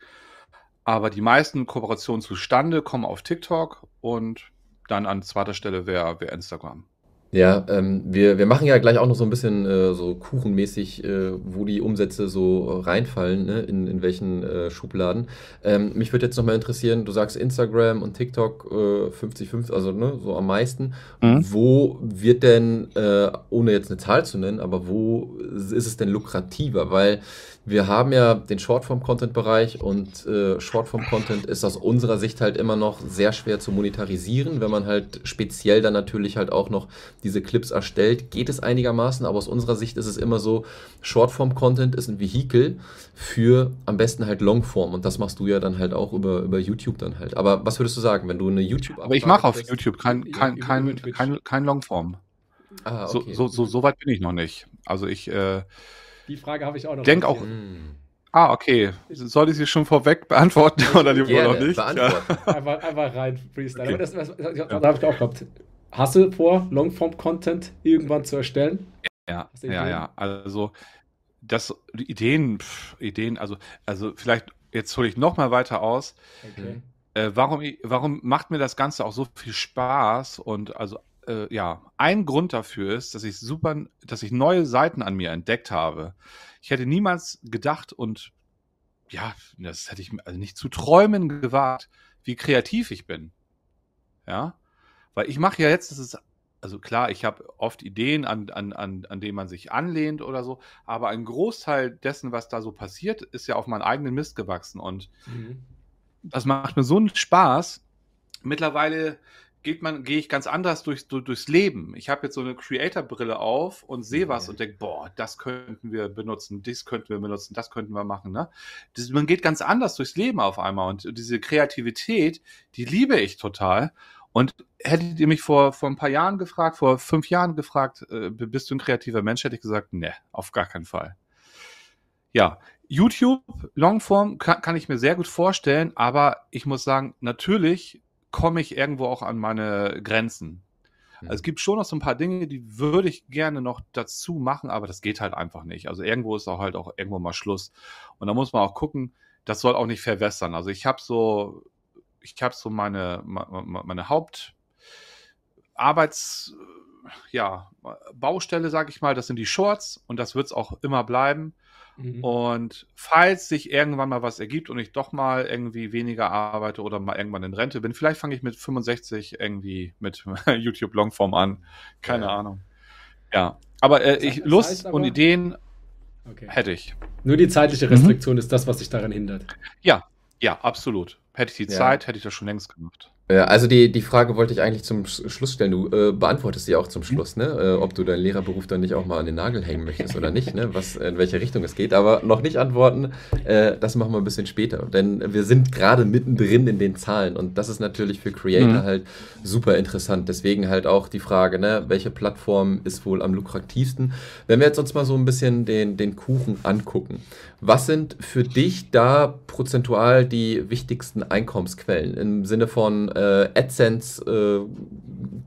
Aber die meisten Kooperationen zustande kommen auf TikTok und dann an zweiter Stelle wäre wär Instagram. Ja, ähm, wir, wir machen ja gleich auch noch so ein bisschen äh, so kuchenmäßig, äh, wo die Umsätze so reinfallen, ne? in, in welchen äh, Schubladen. Ähm, mich würde jetzt nochmal interessieren, du sagst Instagram und TikTok 50-50, äh, also ne, so am meisten. Mhm. Wo wird denn, äh, ohne jetzt eine Zahl zu nennen, aber wo ist es denn lukrativer? Weil wir haben ja den Shortform-Content-Bereich und äh, Shortform-Content ist aus unserer Sicht halt immer noch sehr schwer zu monetarisieren, wenn man halt speziell dann natürlich halt auch noch diese Clips erstellt, geht es einigermaßen, aber aus unserer Sicht ist es immer so, Shortform-Content ist ein Vehikel für am besten halt Longform und das machst du ja dann halt auch über, über YouTube dann halt. Aber was würdest du sagen, wenn du eine YouTube... Aber ich mache auf YouTube kein, kein, kein, kein, kein Longform. Ah, okay. so, so, so, weit bin ich noch nicht. Also ich... Äh, Die Frage habe ich auch noch. Denk auch... Hm. Ah, okay. Soll ich sie schon vorweg beantworten oder lieber noch nicht? Beantworten. Ja. Einfach, einfach rein, Freestyle. Okay. Das, das, das, das habe ich auch gehabt. Hast du vor, Longform-Content irgendwann zu erstellen? Ja, ja, ja. Also, das, die Ideen, pff, Ideen, also, also vielleicht, jetzt hole ich noch mal weiter aus. Okay. Äh, warum, warum macht mir das Ganze auch so viel Spaß? Und also, äh, ja, ein Grund dafür ist, dass ich super, dass ich neue Seiten an mir entdeckt habe. Ich hätte niemals gedacht und ja, das hätte ich also nicht zu träumen gewagt, wie kreativ ich bin. Ja, weil ich mache ja jetzt, das ist, also klar, ich habe oft Ideen, an, an, an, an denen man sich anlehnt oder so, aber ein Großteil dessen, was da so passiert, ist ja auf meinen eigenen Mist gewachsen und mhm. das macht mir so einen Spaß. Mittlerweile geht man, gehe ich ganz anders durch, durch, durchs Leben. Ich habe jetzt so eine Creator-Brille auf und sehe was und denke, boah, das könnten wir benutzen, das könnten wir benutzen, das könnten wir machen. Ne? Das, man geht ganz anders durchs Leben auf einmal und diese Kreativität, die liebe ich total. Und hättet ihr mich vor, vor ein paar Jahren gefragt, vor fünf Jahren gefragt, äh, bist du ein kreativer Mensch, hätte ich gesagt, ne, auf gar keinen Fall. Ja, YouTube, Longform kann, kann ich mir sehr gut vorstellen, aber ich muss sagen, natürlich komme ich irgendwo auch an meine Grenzen. Also es gibt schon noch so ein paar Dinge, die würde ich gerne noch dazu machen, aber das geht halt einfach nicht. Also irgendwo ist auch halt auch irgendwo mal Schluss. Und da muss man auch gucken, das soll auch nicht verwässern. Also ich habe so, ich habe so meine, meine Hauptarbeits, ja, Baustelle, sage ich mal, das sind die Shorts und das wird es auch immer bleiben. Mhm. Und falls sich irgendwann mal was ergibt und ich doch mal irgendwie weniger arbeite oder mal irgendwann in Rente bin, vielleicht fange ich mit 65 irgendwie mit YouTube Longform an. Keine ja. Ahnung. Ja, aber äh, ich, Lust aber, und Ideen okay. hätte ich. Nur die zeitliche mhm. Restriktion mhm. ist das, was sich daran hindert. Ja, ja, absolut. Hätte ich die ja. Zeit, hätte ich das schon längst gemacht. Also die, die Frage wollte ich eigentlich zum Schluss stellen. Du äh, beantwortest sie auch zum Schluss, ne? Äh, ob du deinen Lehrerberuf dann nicht auch mal an den Nagel hängen möchtest oder nicht, ne? Was, in welche Richtung es geht. Aber noch nicht antworten, äh, das machen wir ein bisschen später. Denn wir sind gerade mittendrin in den Zahlen und das ist natürlich für Creator mhm. halt super interessant. Deswegen halt auch die Frage, ne? welche Plattform ist wohl am lukrativsten? Wenn wir jetzt uns mal so ein bisschen den, den Kuchen angucken. Was sind für dich da prozentual die wichtigsten Einkommensquellen im Sinne von äh, AdSense? Äh,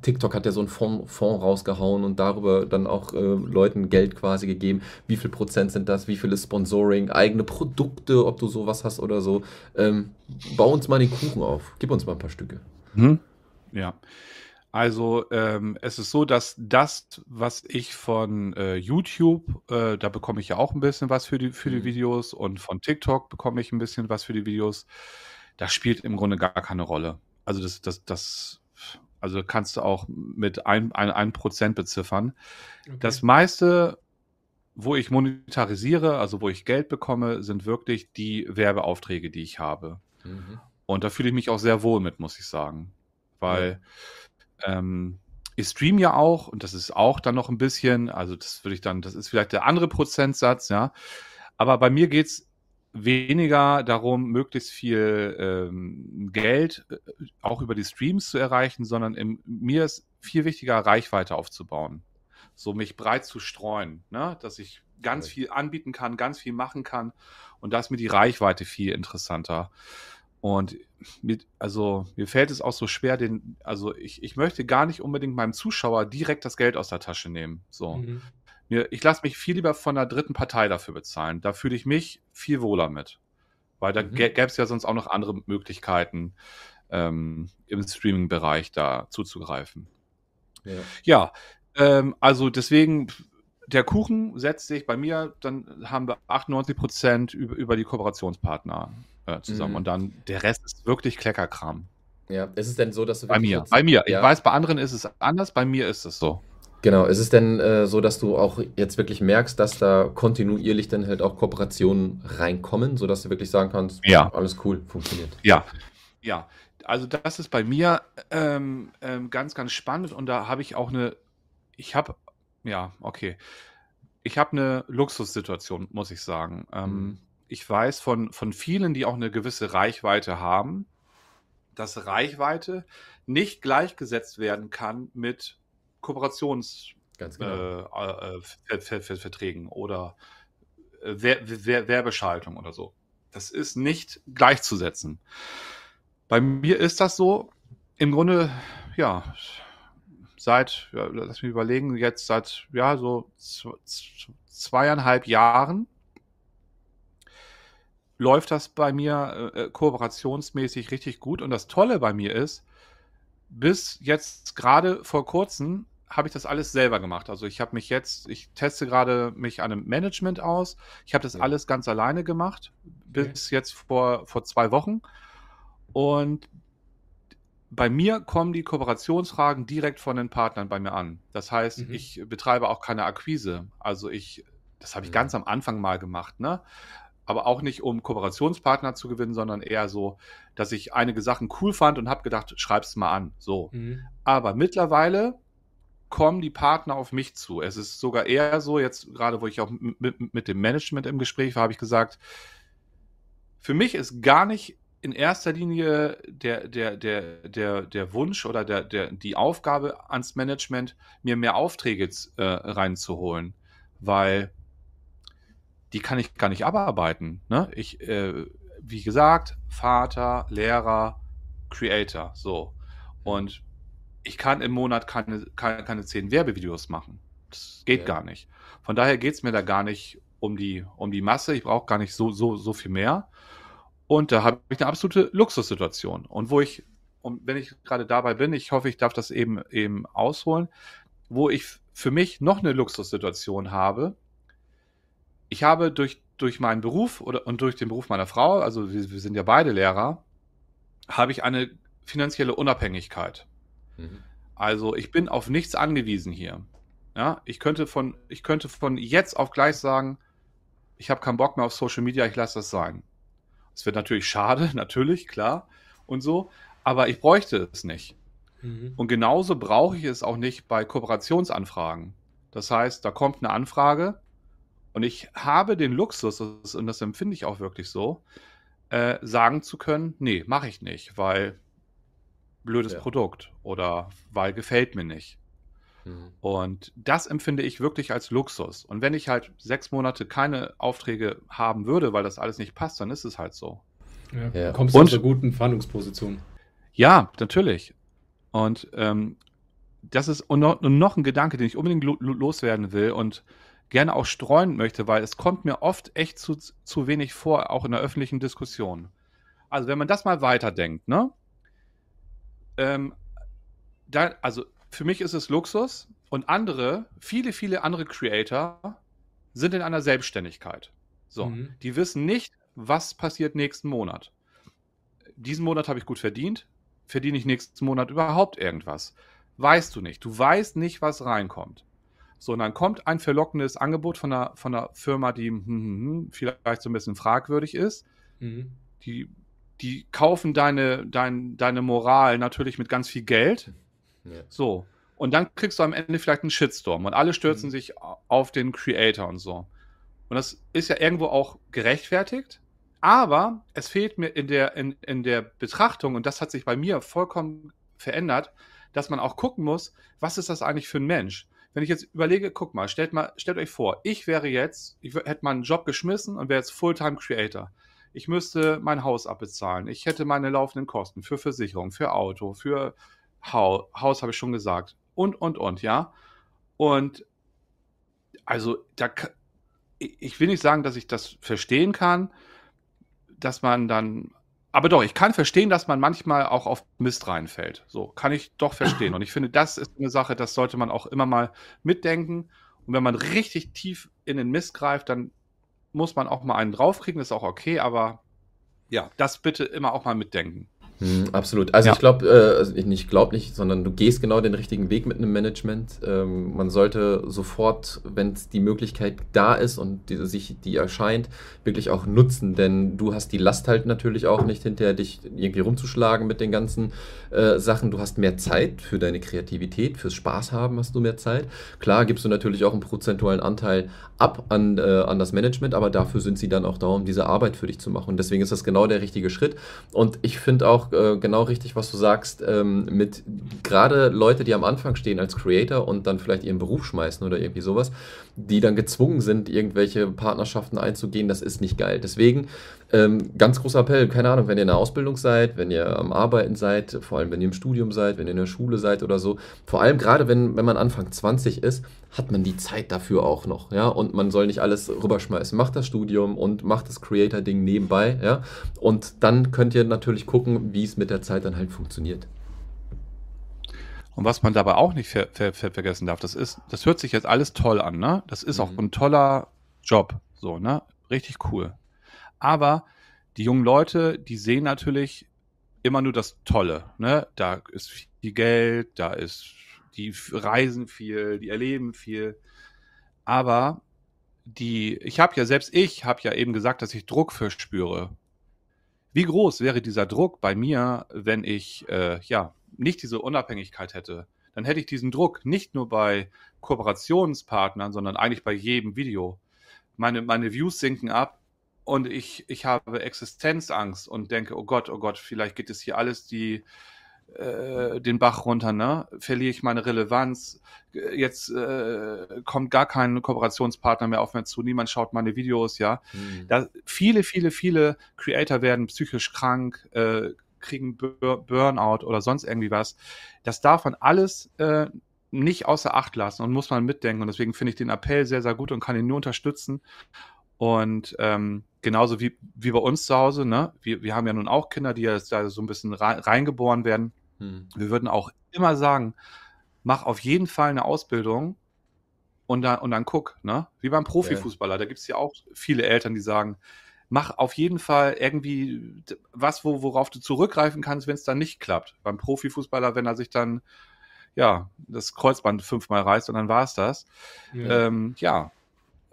TikTok hat ja so einen Fonds, Fonds rausgehauen und darüber dann auch äh, Leuten Geld quasi gegeben. Wie viel Prozent sind das? Wie viel ist Sponsoring? Eigene Produkte, ob du sowas hast oder so. Ähm, bau uns mal den Kuchen auf. Gib uns mal ein paar Stücke. Hm? Ja. Also ähm, es ist so, dass das, was ich von äh, YouTube, äh, da bekomme ich ja auch ein bisschen was für die, für die mhm. Videos und von TikTok bekomme ich ein bisschen was für die Videos. Das spielt im Grunde gar keine Rolle. Also das, das, das, also kannst du auch mit ein, ein, ein Prozent beziffern. Okay. Das meiste, wo ich monetarisiere, also wo ich Geld bekomme, sind wirklich die Werbeaufträge, die ich habe. Mhm. Und da fühle ich mich auch sehr wohl mit, muss ich sagen. Weil ja ähm, ich stream ja auch und das ist auch dann noch ein bisschen, also das würde ich dann, das ist vielleicht der andere Prozentsatz, ja. Aber bei mir geht es weniger darum, möglichst viel ähm, Geld äh, auch über die Streams zu erreichen, sondern im, mir ist viel wichtiger, Reichweite aufzubauen. So mich breit zu streuen, ne? dass ich ganz viel anbieten kann, ganz viel machen kann und da ist mir die Reichweite viel interessanter. Und mit, also mir fällt es auch so schwer, den, also ich, ich möchte gar nicht unbedingt meinem Zuschauer direkt das Geld aus der Tasche nehmen. So. Mhm. Mir, ich lasse mich viel lieber von einer dritten Partei dafür bezahlen. Da fühle ich mich viel wohler mit. Weil da mhm. gäbe es ja sonst auch noch andere Möglichkeiten, ähm, im Streaming-Bereich da zuzugreifen. Ja, ja ähm, also deswegen, der Kuchen setzt sich bei mir, dann haben wir 98 Prozent über, über die Kooperationspartner äh, zusammen. Mhm. Und dann der Rest ist wirklich Kleckerkram. Ja, ist es denn so, dass du Bei mir, bei mir. Ja. Ich weiß, bei anderen ist es anders, bei mir ist es so. Genau, ist es denn äh, so, dass du auch jetzt wirklich merkst, dass da kontinuierlich dann halt auch Kooperationen reinkommen, sodass du wirklich sagen kannst, ja. alles cool, funktioniert. Ja, ja. Also das ist bei mir ähm, ähm, ganz, ganz spannend und da habe ich auch eine ich habe, ja, okay. Ich habe eine Luxussituation, muss ich sagen. Ähm, Mhm. Ich weiß von, von vielen, die auch eine gewisse Reichweite haben, dass Reichweite nicht gleichgesetzt werden kann mit Kooperationsverträgen Ganz äh, genau. äh, Ver- Ver- Ver- Verträgen oder äh, Wer Wer Werbeschaltung oder so. Das ist nicht gleichzusetzen. Bei mir ist das so, im Grunde, ja, seit, ja, lass mich überlegen, jetzt seit, ja, so zweieinhalb Jahren läuft das bei mir äh, äh, kooperationsmäßig richtig gut. Und das Tolle bei mir ist, bis jetzt gerade vor kurzem habe ich das alles selber gemacht. Also ich habe mich jetzt, ich teste gerade mich an einem Management aus. Ich habe das Ja. alles ganz alleine gemacht, bis jetzt vor, vor zwei Wochen. Und bei mir kommen die Kooperationsfragen direkt von den Partnern bei mir an. Das heißt, Mhm. ich betreibe auch keine Akquise. Also ich, das habe ich Mhm. ganz am Anfang mal gemacht, ne? Aber auch nicht, um Kooperationspartner zu gewinnen, sondern eher so, dass ich einige Sachen cool fand und habe gedacht, schreib's mal an. So. Mhm. Aber mittlerweile kommen die Partner auf mich zu. Es ist sogar eher so, jetzt gerade wo ich auch mit, mit dem Management im Gespräch war, habe ich gesagt, für mich ist gar nicht in erster Linie der, der, der, der, der Wunsch oder der, der, die Aufgabe ans Management, mir mehr Aufträge äh, reinzuholen, weil die kann ich gar nicht abarbeiten. Ne? Ich, äh, wie gesagt, Vater, Lehrer, Creator, so. Und ich kann im Monat keine, keine, keine zehn Werbevideos machen. Das geht Ja. gar nicht. Von daher geht es mir da gar nicht um die, um die Masse. Ich brauche gar nicht so, so, so viel mehr. Und da habe ich eine absolute Luxussituation. Und wo ich, und wenn ich gerade dabei bin, ich hoffe, ich darf das eben, eben ausholen, wo ich für mich noch eine Luxussituation habe. Ich habe durch, durch meinen Beruf oder, und durch den Beruf meiner Frau, also wir, wir sind ja beide Lehrer, habe ich eine finanzielle Unabhängigkeit. Mhm. Also ich bin auf nichts angewiesen hier. Ja, ich könnte von, ich könnte von jetzt auf gleich sagen, ich habe keinen Bock mehr auf Social Media, ich lasse das sein. Es wird natürlich schade, natürlich, klar und so, aber ich bräuchte es nicht. Mhm. Und genauso brauche ich es auch nicht bei Kooperationsanfragen. Das heißt, da kommt eine Anfrage und ich habe den Luxus, das- und das empfinde ich auch wirklich so, äh, sagen zu können, nee, mache ich nicht, weil blödes Ja. Produkt oder weil gefällt mir nicht. Mhm. Und das empfinde ich wirklich als Luxus. Und wenn ich halt sechs Monate keine Aufträge haben würde, weil das alles nicht passt, dann ist es halt so. Ja. Ja. Du kommst Und- aus einer guten Verhandlungsposition. Ja, natürlich. Und ähm, das ist und noch, und noch ein Gedanke, den ich unbedingt lo lo- loswerden will und gerne auch streuen möchte, weil es kommt mir oft echt zu, zu wenig vor, auch in der öffentlichen Diskussion. Also wenn man das mal weiterdenkt, ne? Ähm, da, also für mich ist es Luxus und andere, viele, viele andere Creator sind in einer Selbstständigkeit. So, Mhm. die wissen nicht, was passiert nächsten Monat. Diesen Monat habe ich gut verdient, verdiene ich nächsten Monat überhaupt irgendwas? Weißt du nicht. Du weißt nicht, was reinkommt. So, und dann kommt ein verlockendes Angebot von einer, von einer Firma, die hm, hm, hm, vielleicht so ein bisschen fragwürdig ist. Mhm. Die, die kaufen deine, dein, deine Moral natürlich mit ganz viel Geld. Ja. So. Und dann kriegst du am Ende vielleicht einen Shitstorm und alle stürzen Mhm. sich auf den Creator und so. Und das ist ja irgendwo auch gerechtfertigt, aber es fehlt mir in der, in, in der Betrachtung, und das hat sich bei mir vollkommen verändert, dass man auch gucken muss, was ist das eigentlich für ein Mensch? Wenn ich jetzt überlege, guck mal, stellt, mal, stellt euch vor, ich wäre jetzt, ich hätte meinen Job geschmissen und wäre jetzt Fulltime Creator. Ich müsste mein Haus abbezahlen. Ich hätte meine laufenden Kosten für Versicherung, für Auto, für Haus, habe ich schon gesagt. Und, und, und, ja. Und also, da, ich will nicht sagen, dass ich das verstehen kann, dass man dann, aber doch, ich kann verstehen, dass man manchmal auch auf Mist reinfällt. So, kann ich doch verstehen. Und ich finde, das ist eine Sache, das sollte man auch immer mal mitdenken. Und wenn man richtig tief in den Mist greift, dann muss man auch mal einen draufkriegen, das ist auch okay, aber ja, das bitte immer auch mal mitdenken. Mhm, absolut. Also ja. ich glaube, äh, also nicht glaube nicht, sondern du gehst genau den richtigen Weg mit einem Management. Ähm, man sollte sofort, wenn die Möglichkeit da ist und die, sich die erscheint, wirklich auch nutzen, denn du hast die Last halt natürlich auch nicht hinterher dich irgendwie rumzuschlagen mit den ganzen äh, Sachen. Du hast mehr Zeit für deine Kreativität, fürs Spaß haben hast du mehr Zeit. Klar gibst du natürlich auch einen prozentualen Anteil ab an, äh, an das Management, aber dafür sind sie dann auch da, um diese Arbeit für dich zu machen. Und deswegen ist das genau der richtige Schritt. Und ich finde auch äh, genau richtig, was du sagst, ähm, mit gerade Leute, die am Anfang stehen als Creator und dann vielleicht ihren Beruf schmeißen oder irgendwie sowas, die dann gezwungen sind, irgendwelche Partnerschaften einzugehen, das ist nicht geil. Deswegen ähm, ganz großer Appell, keine Ahnung, wenn ihr in der Ausbildung seid, wenn ihr am Arbeiten seid, vor allem wenn ihr im Studium seid, wenn ihr in der Schule seid oder so, vor allem gerade wenn, wenn man Anfang 20 ist, hat man die Zeit dafür auch noch, ja, und man soll nicht alles rüberschmeißen. Macht das Studium und macht das Creator-Ding nebenbei, ja, und dann könnt ihr natürlich gucken, wie es mit der Zeit dann halt funktioniert. Und was man dabei auch nicht ver ver ver vergessen darf, das ist, das hört sich jetzt alles toll an, ne? Das ist mhm. auch ein toller Job, so, ne? Richtig cool. Aber die jungen Leute, die sehen natürlich immer nur das Tolle, ne? Da ist viel Geld, da ist die reisen viel, die erleben viel. Aber die, ich habe ja selbst ich habe ja eben gesagt, dass ich Druck verspüre. Wie groß wäre dieser Druck bei mir, wenn ich äh, ja nicht diese Unabhängigkeit hätte? Dann hätte ich diesen Druck nicht nur bei Kooperationspartnern, sondern eigentlich bei jedem Video. Meine, meine Views sinken ab und ich, ich habe Existenzangst und denke, oh Gott, oh Gott, vielleicht geht es hier alles die äh, den Bach runter, ne? Verliere ich meine Relevanz. Jetzt äh, kommt gar kein Kooperationspartner mehr auf mir zu, niemand schaut meine Videos, ja. Mhm. Da, viele, viele, viele Creator werden psychisch krank, äh, kriegen Bur Burnout oder sonst irgendwie was. Das darf man alles äh, nicht außer Acht lassen und muss man mitdenken. Und deswegen finde ich den Appell sehr, sehr gut und kann ihn nur unterstützen. Und ähm, genauso wie, wie bei uns zu Hause, ne? Wir, wir haben ja nun auch Kinder, die jetzt da so ein bisschen reingeboren werden. Hm. Wir würden auch immer sagen, mach auf jeden Fall eine Ausbildung und dann, und dann guck, ne? Wie beim Profifußballer. Da gibt es ja auch viele Eltern, die sagen, mach auf jeden Fall irgendwie was, wo, worauf du zurückgreifen kannst, wenn es dann nicht klappt. Beim Profifußballer, wenn er sich dann ja das Kreuzband fünfmal reißt und dann war es das. Ja, ähm, ja.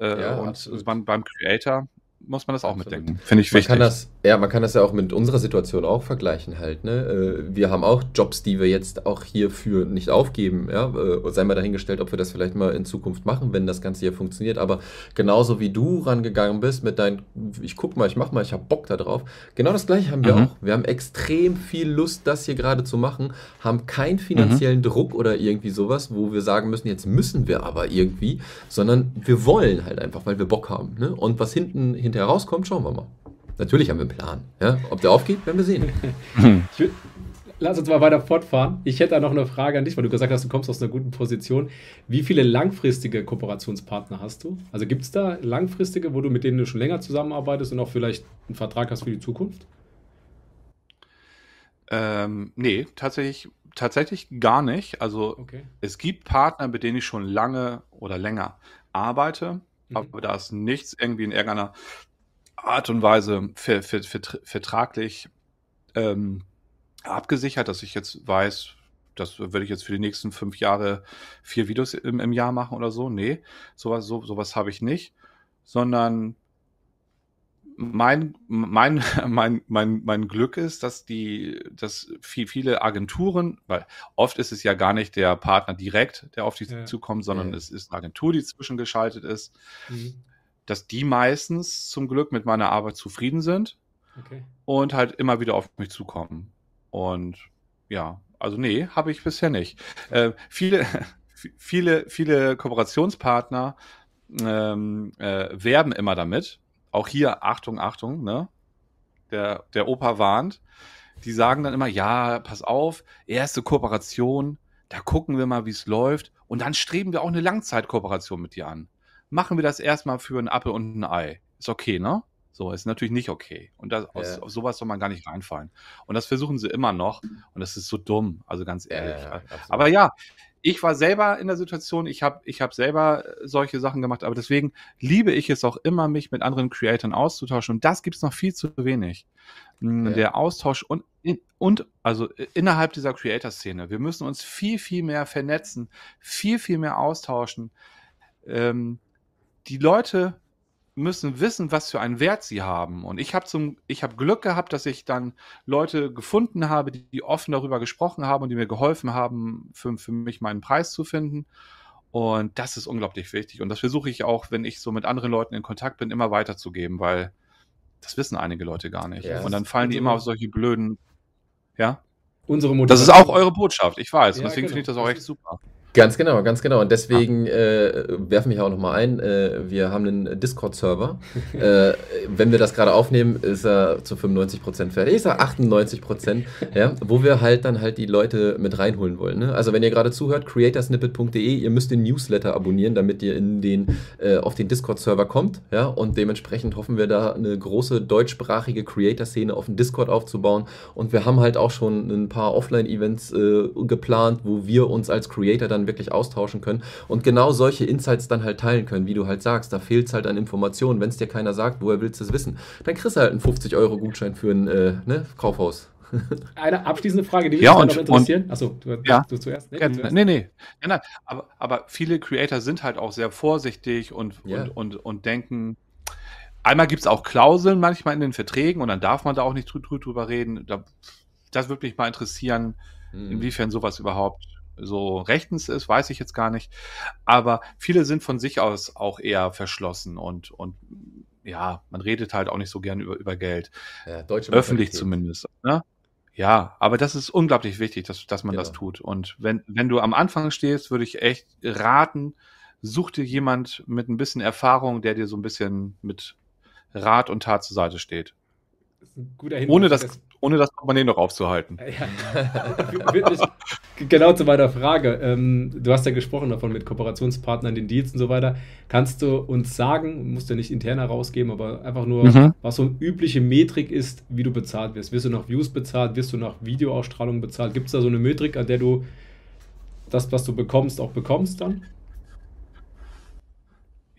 Äh, ja und man, beim Creator muss man das auch mitdenken. Finde ich man wichtig. Kann das, ja, man kann das ja auch mit unserer Situation auch vergleichen halt. Ne? Äh, wir haben auch Jobs, die wir jetzt auch hierfür nicht aufgeben. Ja? Äh, sei mal dahingestellt, ob wir das vielleicht mal in Zukunft machen, wenn das Ganze hier funktioniert. Aber genauso wie du rangegangen bist mit deinem, ich guck mal, ich mach mal, ich habe Bock da drauf. Genau das gleiche haben wir mhm. auch. Wir haben extrem viel Lust, das hier gerade zu machen, haben keinen finanziellen mhm. Druck oder irgendwie sowas, wo wir sagen müssen, jetzt müssen wir aber irgendwie, sondern wir wollen halt einfach, weil wir Bock haben. Ne? Und was hinten hinterher rauskommt, schauen wir mal. Natürlich haben wir einen Plan. Ja? Ob der aufgeht, werden wir sehen. Will, lass uns mal weiter fortfahren. Ich hätte da noch eine Frage an dich, weil du gesagt hast, du kommst aus einer guten Position. Wie viele langfristige Kooperationspartner hast du? Also gibt es da langfristige, wo du mit denen du schon länger zusammenarbeitest und auch vielleicht einen Vertrag hast für die Zukunft? Ähm, nee, tatsächlich, tatsächlich gar nicht. Also okay. es gibt Partner, mit denen ich schon lange oder länger arbeite. Mhm. Aber da ist nichts irgendwie in irgendeiner Art und Weise ver, ver, ver, vertraglich ähm, abgesichert, dass ich jetzt weiß, das würde ich jetzt für die nächsten fünf Jahre vier Videos im, im Jahr machen oder so. Nee, sowas, so, sowas habe ich nicht. Sondern mein, mein, mein, mein, mein Glück ist, dass die, dass viel, viele Agenturen, weil oft ist es ja gar nicht der Partner direkt, der auf dich ja. zukommt, sondern ja. es ist eine Agentur, die zwischengeschaltet ist, mhm. Dass die meistens zum Glück mit meiner Arbeit zufrieden sind okay. und halt immer wieder auf mich zukommen. Und ja, also nee, habe ich bisher nicht. Äh, viele, viele, viele Kooperationspartner ähm, äh, werben immer damit, auch hier, Achtung, Achtung, ne? Der, der Opa warnt. Die sagen dann immer, ja, pass auf, erste Kooperation, da gucken wir mal, wie es läuft. Und dann streben wir auch eine Langzeitkooperation mit dir an. Machen wir das erstmal für ein Apfel und ein Ei. Ist okay, ne? So, ist natürlich nicht okay. Und das, aus, ja. auf sowas soll man gar nicht reinfallen. Und das versuchen sie immer noch. Und das ist so dumm, also ganz ehrlich. Ja, ja, Aber ja, ich war selber in der Situation, ich habe ich hab selber äh, solche Sachen gemacht, aber deswegen liebe ich es auch immer, mich mit anderen Creatoren auszutauschen. Und das gibt es noch viel zu wenig. Ja. Der Austausch und, und also innerhalb dieser Creator-Szene. Wir müssen uns viel, viel mehr vernetzen, viel, viel mehr austauschen. Ähm, die Leute müssen wissen, was für einen Wert sie haben. Und ich habe zum, ich habe Glück gehabt, dass ich dann Leute gefunden habe, die, die, offen darüber gesprochen haben und die mir geholfen haben, für, für mich meinen Preis zu finden. Und das ist unglaublich wichtig. Und das versuche ich auch, wenn ich so mit anderen Leuten in Kontakt bin, immer weiterzugeben, weil das wissen einige Leute gar nicht. Ja, und dann fallen die immer auf solche blöden, ja. Unsere Motivation. Das ist auch eure Botschaft, ich weiß. Ja, und deswegen genau. finde ich das auch echt super. Ganz genau, ganz genau. Und deswegen äh, werfen wir auch nochmal ein, äh, wir haben einen Discord-Server. äh, wenn wir das gerade aufnehmen, ist er zu 95% fertig. Ist er 98%, ja, wo wir halt dann halt die Leute mit reinholen wollen. Ne? Also wenn ihr gerade zuhört, creatorsnippet.de, ihr müsst den Newsletter abonnieren, damit ihr in den, äh, auf den Discord-Server kommt. Ja? Und dementsprechend hoffen wir da eine große deutschsprachige Creator-Szene auf dem Discord aufzubauen. Und wir haben halt auch schon ein paar Offline-Events äh, geplant, wo wir uns als Creator dann dann wirklich austauschen können und genau solche Insights dann halt teilen können, wie du halt sagst. Da fehlt es halt an Informationen. Wenn es dir keiner sagt, woher willst du es wissen? Dann kriegst du halt einen 50-Euro-Gutschein für ein äh, ne, Kaufhaus. Eine abschließende Frage, die mich ja, und, noch interessieren. Achso, du, ja. du zuerst. Nee, ja, zuerst. nee, nee. Ja, nein, aber, aber viele Creator sind halt auch sehr vorsichtig und, ja. und, und, und denken, einmal gibt es auch Klauseln manchmal in den Verträgen und dann darf man da auch nicht drüber reden. Da, das würde mich mal interessieren, mhm. inwiefern sowas überhaupt so rechtens ist, weiß ich jetzt gar nicht. Aber viele sind von sich aus auch eher verschlossen und, und ja, man redet halt auch nicht so gerne über, über Geld. Ja, Öffentlich zumindest. Ne? Ja, aber das ist unglaublich wichtig, dass, dass man genau. das tut. Und wenn, wenn du am Anfang stehst, würde ich echt raten, such dir jemand mit ein bisschen Erfahrung, der dir so ein bisschen mit Rat und Tat zur Seite steht. Das Hinweis. Ohne das, ohne das Portemonnaie noch aufzuhalten. Ja. genau zu meiner Frage. Ähm, du hast ja gesprochen davon mit Kooperationspartnern, den Deals und so weiter. Kannst du uns sagen, musst du nicht intern herausgeben, aber einfach nur, mhm. was so eine übliche Metrik ist, wie du bezahlt wirst? Wirst du nach Views bezahlt? Wirst du nach Videoausstrahlung bezahlt? Gibt es da so eine Metrik, an der du das, was du bekommst, auch bekommst dann?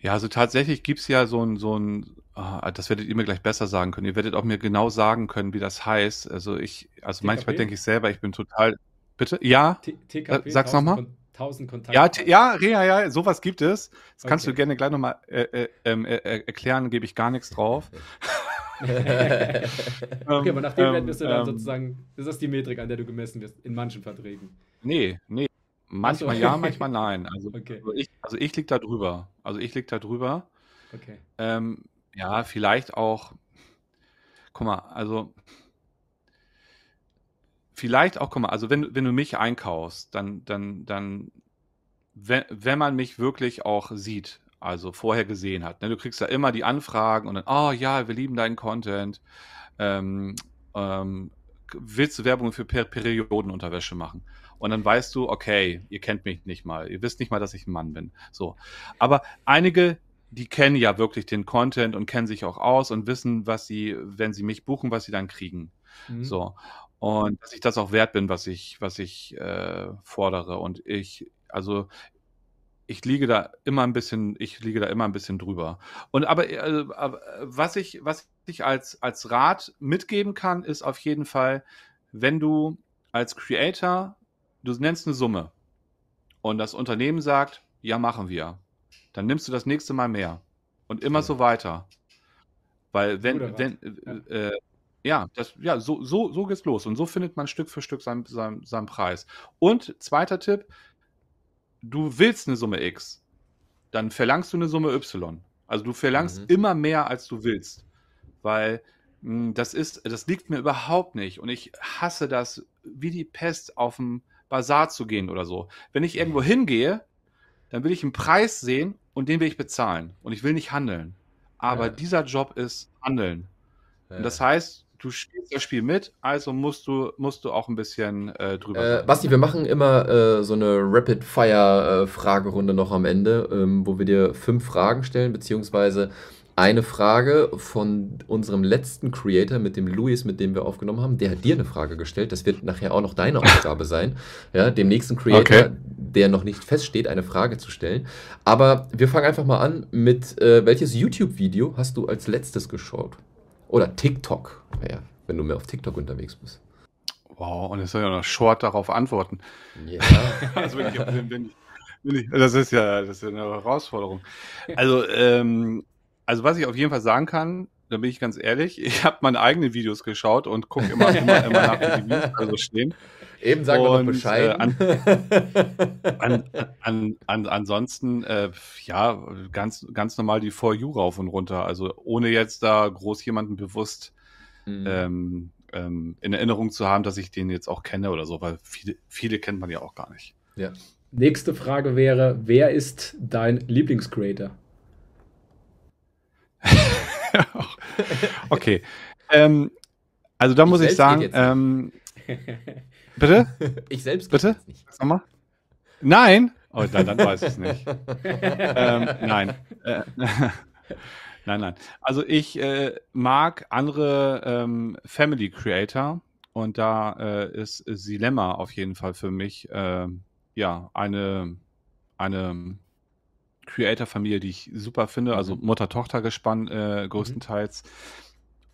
Ja, also tatsächlich gibt es ja so ein, so ein Ah, das werdet ihr mir gleich besser sagen können. Ihr werdet auch mir genau sagen können, wie das heißt. Also ich, also TKP? manchmal denke ich selber, ich bin total. Bitte? Ja? T TKP, Sag's nochmal. 1000 Kontakte. Ja, ja, ja, sowas gibt es. Das kannst du gerne gleich nochmal äh, äh, ähm, äh, äh, erklären, gebe ich gar nichts drauf. okay, aber nach dem ähm, wirst du dann ähm, sozusagen, ist das die Metrik, an der du gemessen wirst, in manchen Verträgen? Nee, nee. Manchmal ja, manchmal nein. Also, okay. also ich, also ich liege da drüber. Also ich liege da drüber. Okay. Ähm, ja, vielleicht auch guck mal, also vielleicht auch, guck mal, also wenn wenn du mich einkaufst, dann dann dann wenn wenn man mich wirklich auch sieht, also vorher gesehen hat, ne? Du kriegst ja immer die Anfragen und dann: „Oh ja, wir lieben deinen Content. Ähm, ähm, willst du Werbung für Per Periodenunterwäsche machen?“ Und dann weißt du: „Okay, ihr kennt mich nicht mal. Ihr wisst nicht mal, dass ich ein Mann bin.“ So. Aber einige die kennen ja wirklich den Content und kennen sich auch aus und wissen, was sie, wenn sie mich buchen, was sie dann kriegen. Mhm. So. Und dass ich das auch wert bin, was ich, was ich äh, fordere. Und ich, also ich liege da immer ein bisschen, ich liege da immer ein bisschen drüber. Und aber, äh, was ich, was ich als, als Rat mitgeben kann, ist auf jeden Fall, wenn du als Creator, du nennst eine Summe und das Unternehmen sagt, ja, machen wir dann nimmst du das nächste Mal mehr. Und immer ja. so weiter. Weil wenn, wenn, ja. Äh, ja, das, ja, so, so, so geht's los. Und so findet man Stück für Stück seinen, seinen, seinen Preis. Und zweiter Tipp, du willst eine Summe X, dann verlangst du eine Summe Y. Also du verlangst mhm. immer mehr, als du willst. Weil mh, hm, das ist, das liegt mir überhaupt nicht. Und ich hasse das, wie die Pest auf dem Bazar zu gehen oder so. Wenn ich irgendwo hingehe, dann will ich einen Preis sehen und den will ich bezahlen. Und ich will nicht handeln. Aber ja. dieser Job ist Handeln. Ja. Und das heißt, du spielst das Spiel mit, also musst du, musst du auch ein bisschen äh, drüber. Äh, Basti, wir machen immer äh, so eine Rapid-Fire-Fragerunde noch am Ende, ähm, wo wir dir fünf Fragen stellen, beziehungsweise eine Frage von unserem letzten Creator, mit dem Luis, mit dem wir aufgenommen haben. Der hat dir eine Frage gestellt. Das wird nachher auch noch deine Aufgabe sein, ja, dem nächsten Creator, okay. der noch nicht feststeht, eine Frage zu stellen. Aber wir fangen einfach mal an mit, äh, welches YouTube-Video hast du als letztes geschaut? Oder TikTok? Ja, wenn du mehr auf TikTok unterwegs bist. Wow, und jetzt soll ja noch Short darauf antworten. Ja. Also wenn ich, wenn, ich, wenn ich, das ist ja, das ist eine Herausforderung. Also, ähm, also was ich auf jeden Fall sagen kann, da bin ich ganz ehrlich, ich habe meine eigenen Videos geschaut und gucke immer, immer, immer nach, wie die Views also stehen. Eben sagen wir noch Bescheid. äh, An, an, an, ansonsten, äh, ja, ganz, ganz normal die For You rauf und runter. Also ohne jetzt da groß jemanden bewusst Mhm. ähm, ähm, in Erinnerung zu haben, dass ich den jetzt auch kenne oder so, weil viele, viele kennt man ja auch gar nicht. ja. Nächste Frage wäre: Wer ist dein Lieblingscreator? okay. Ähm, also da Ich muss ich sagen, ähm, bitte? Ich selbst Bitte? nicht. Sag mal. Nein? Oh, dann, dann weiß ich es nicht. ähm, nein. Äh, nein, nein. Also ich äh, mag andere ähm, Family Creator und da äh, ist Silemma auf jeden Fall für mich ähm, ja eine, eine Creator-Familie, die ich super finde, also Mhm. Mutter-Tochter-Gespann äh, größtenteils.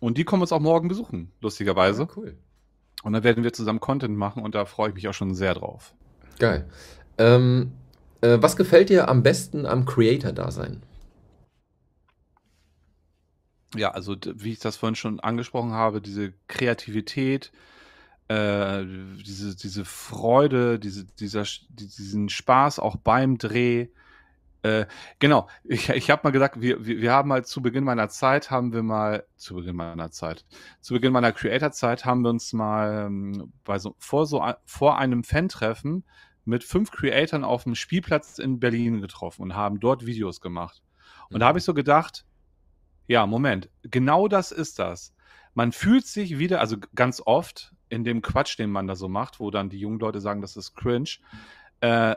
Und die kommen uns auch morgen besuchen, lustigerweise. Ja, cool. Und dann werden wir zusammen Content machen und da freue ich mich auch schon sehr drauf. Geil. Ähm, äh, was gefällt dir am besten am Creator-Dasein? Ja, also wie ich das vorhin schon angesprochen habe, diese Kreativität, äh, diese, diese Freude, diese, dieser, diesen Spaß auch beim Dreh. Äh, genau, ich, ich habe mal gesagt, wir, wir, wir haben halt zu Beginn meiner Zeit, haben wir mal, zu Beginn meiner Zeit, zu Beginn meiner Creator-Zeit haben wir uns mal ähm, bei so, vor, so, vor einem Fan-Treffen mit fünf Creatoren auf dem Spielplatz in Berlin getroffen und haben dort Videos gemacht. Und da habe ich so gedacht, ja, Moment, genau das ist das. Man fühlt sich wieder, also ganz oft in dem Quatsch, den man da so macht, wo dann die jungen Leute sagen, das ist cringe, äh,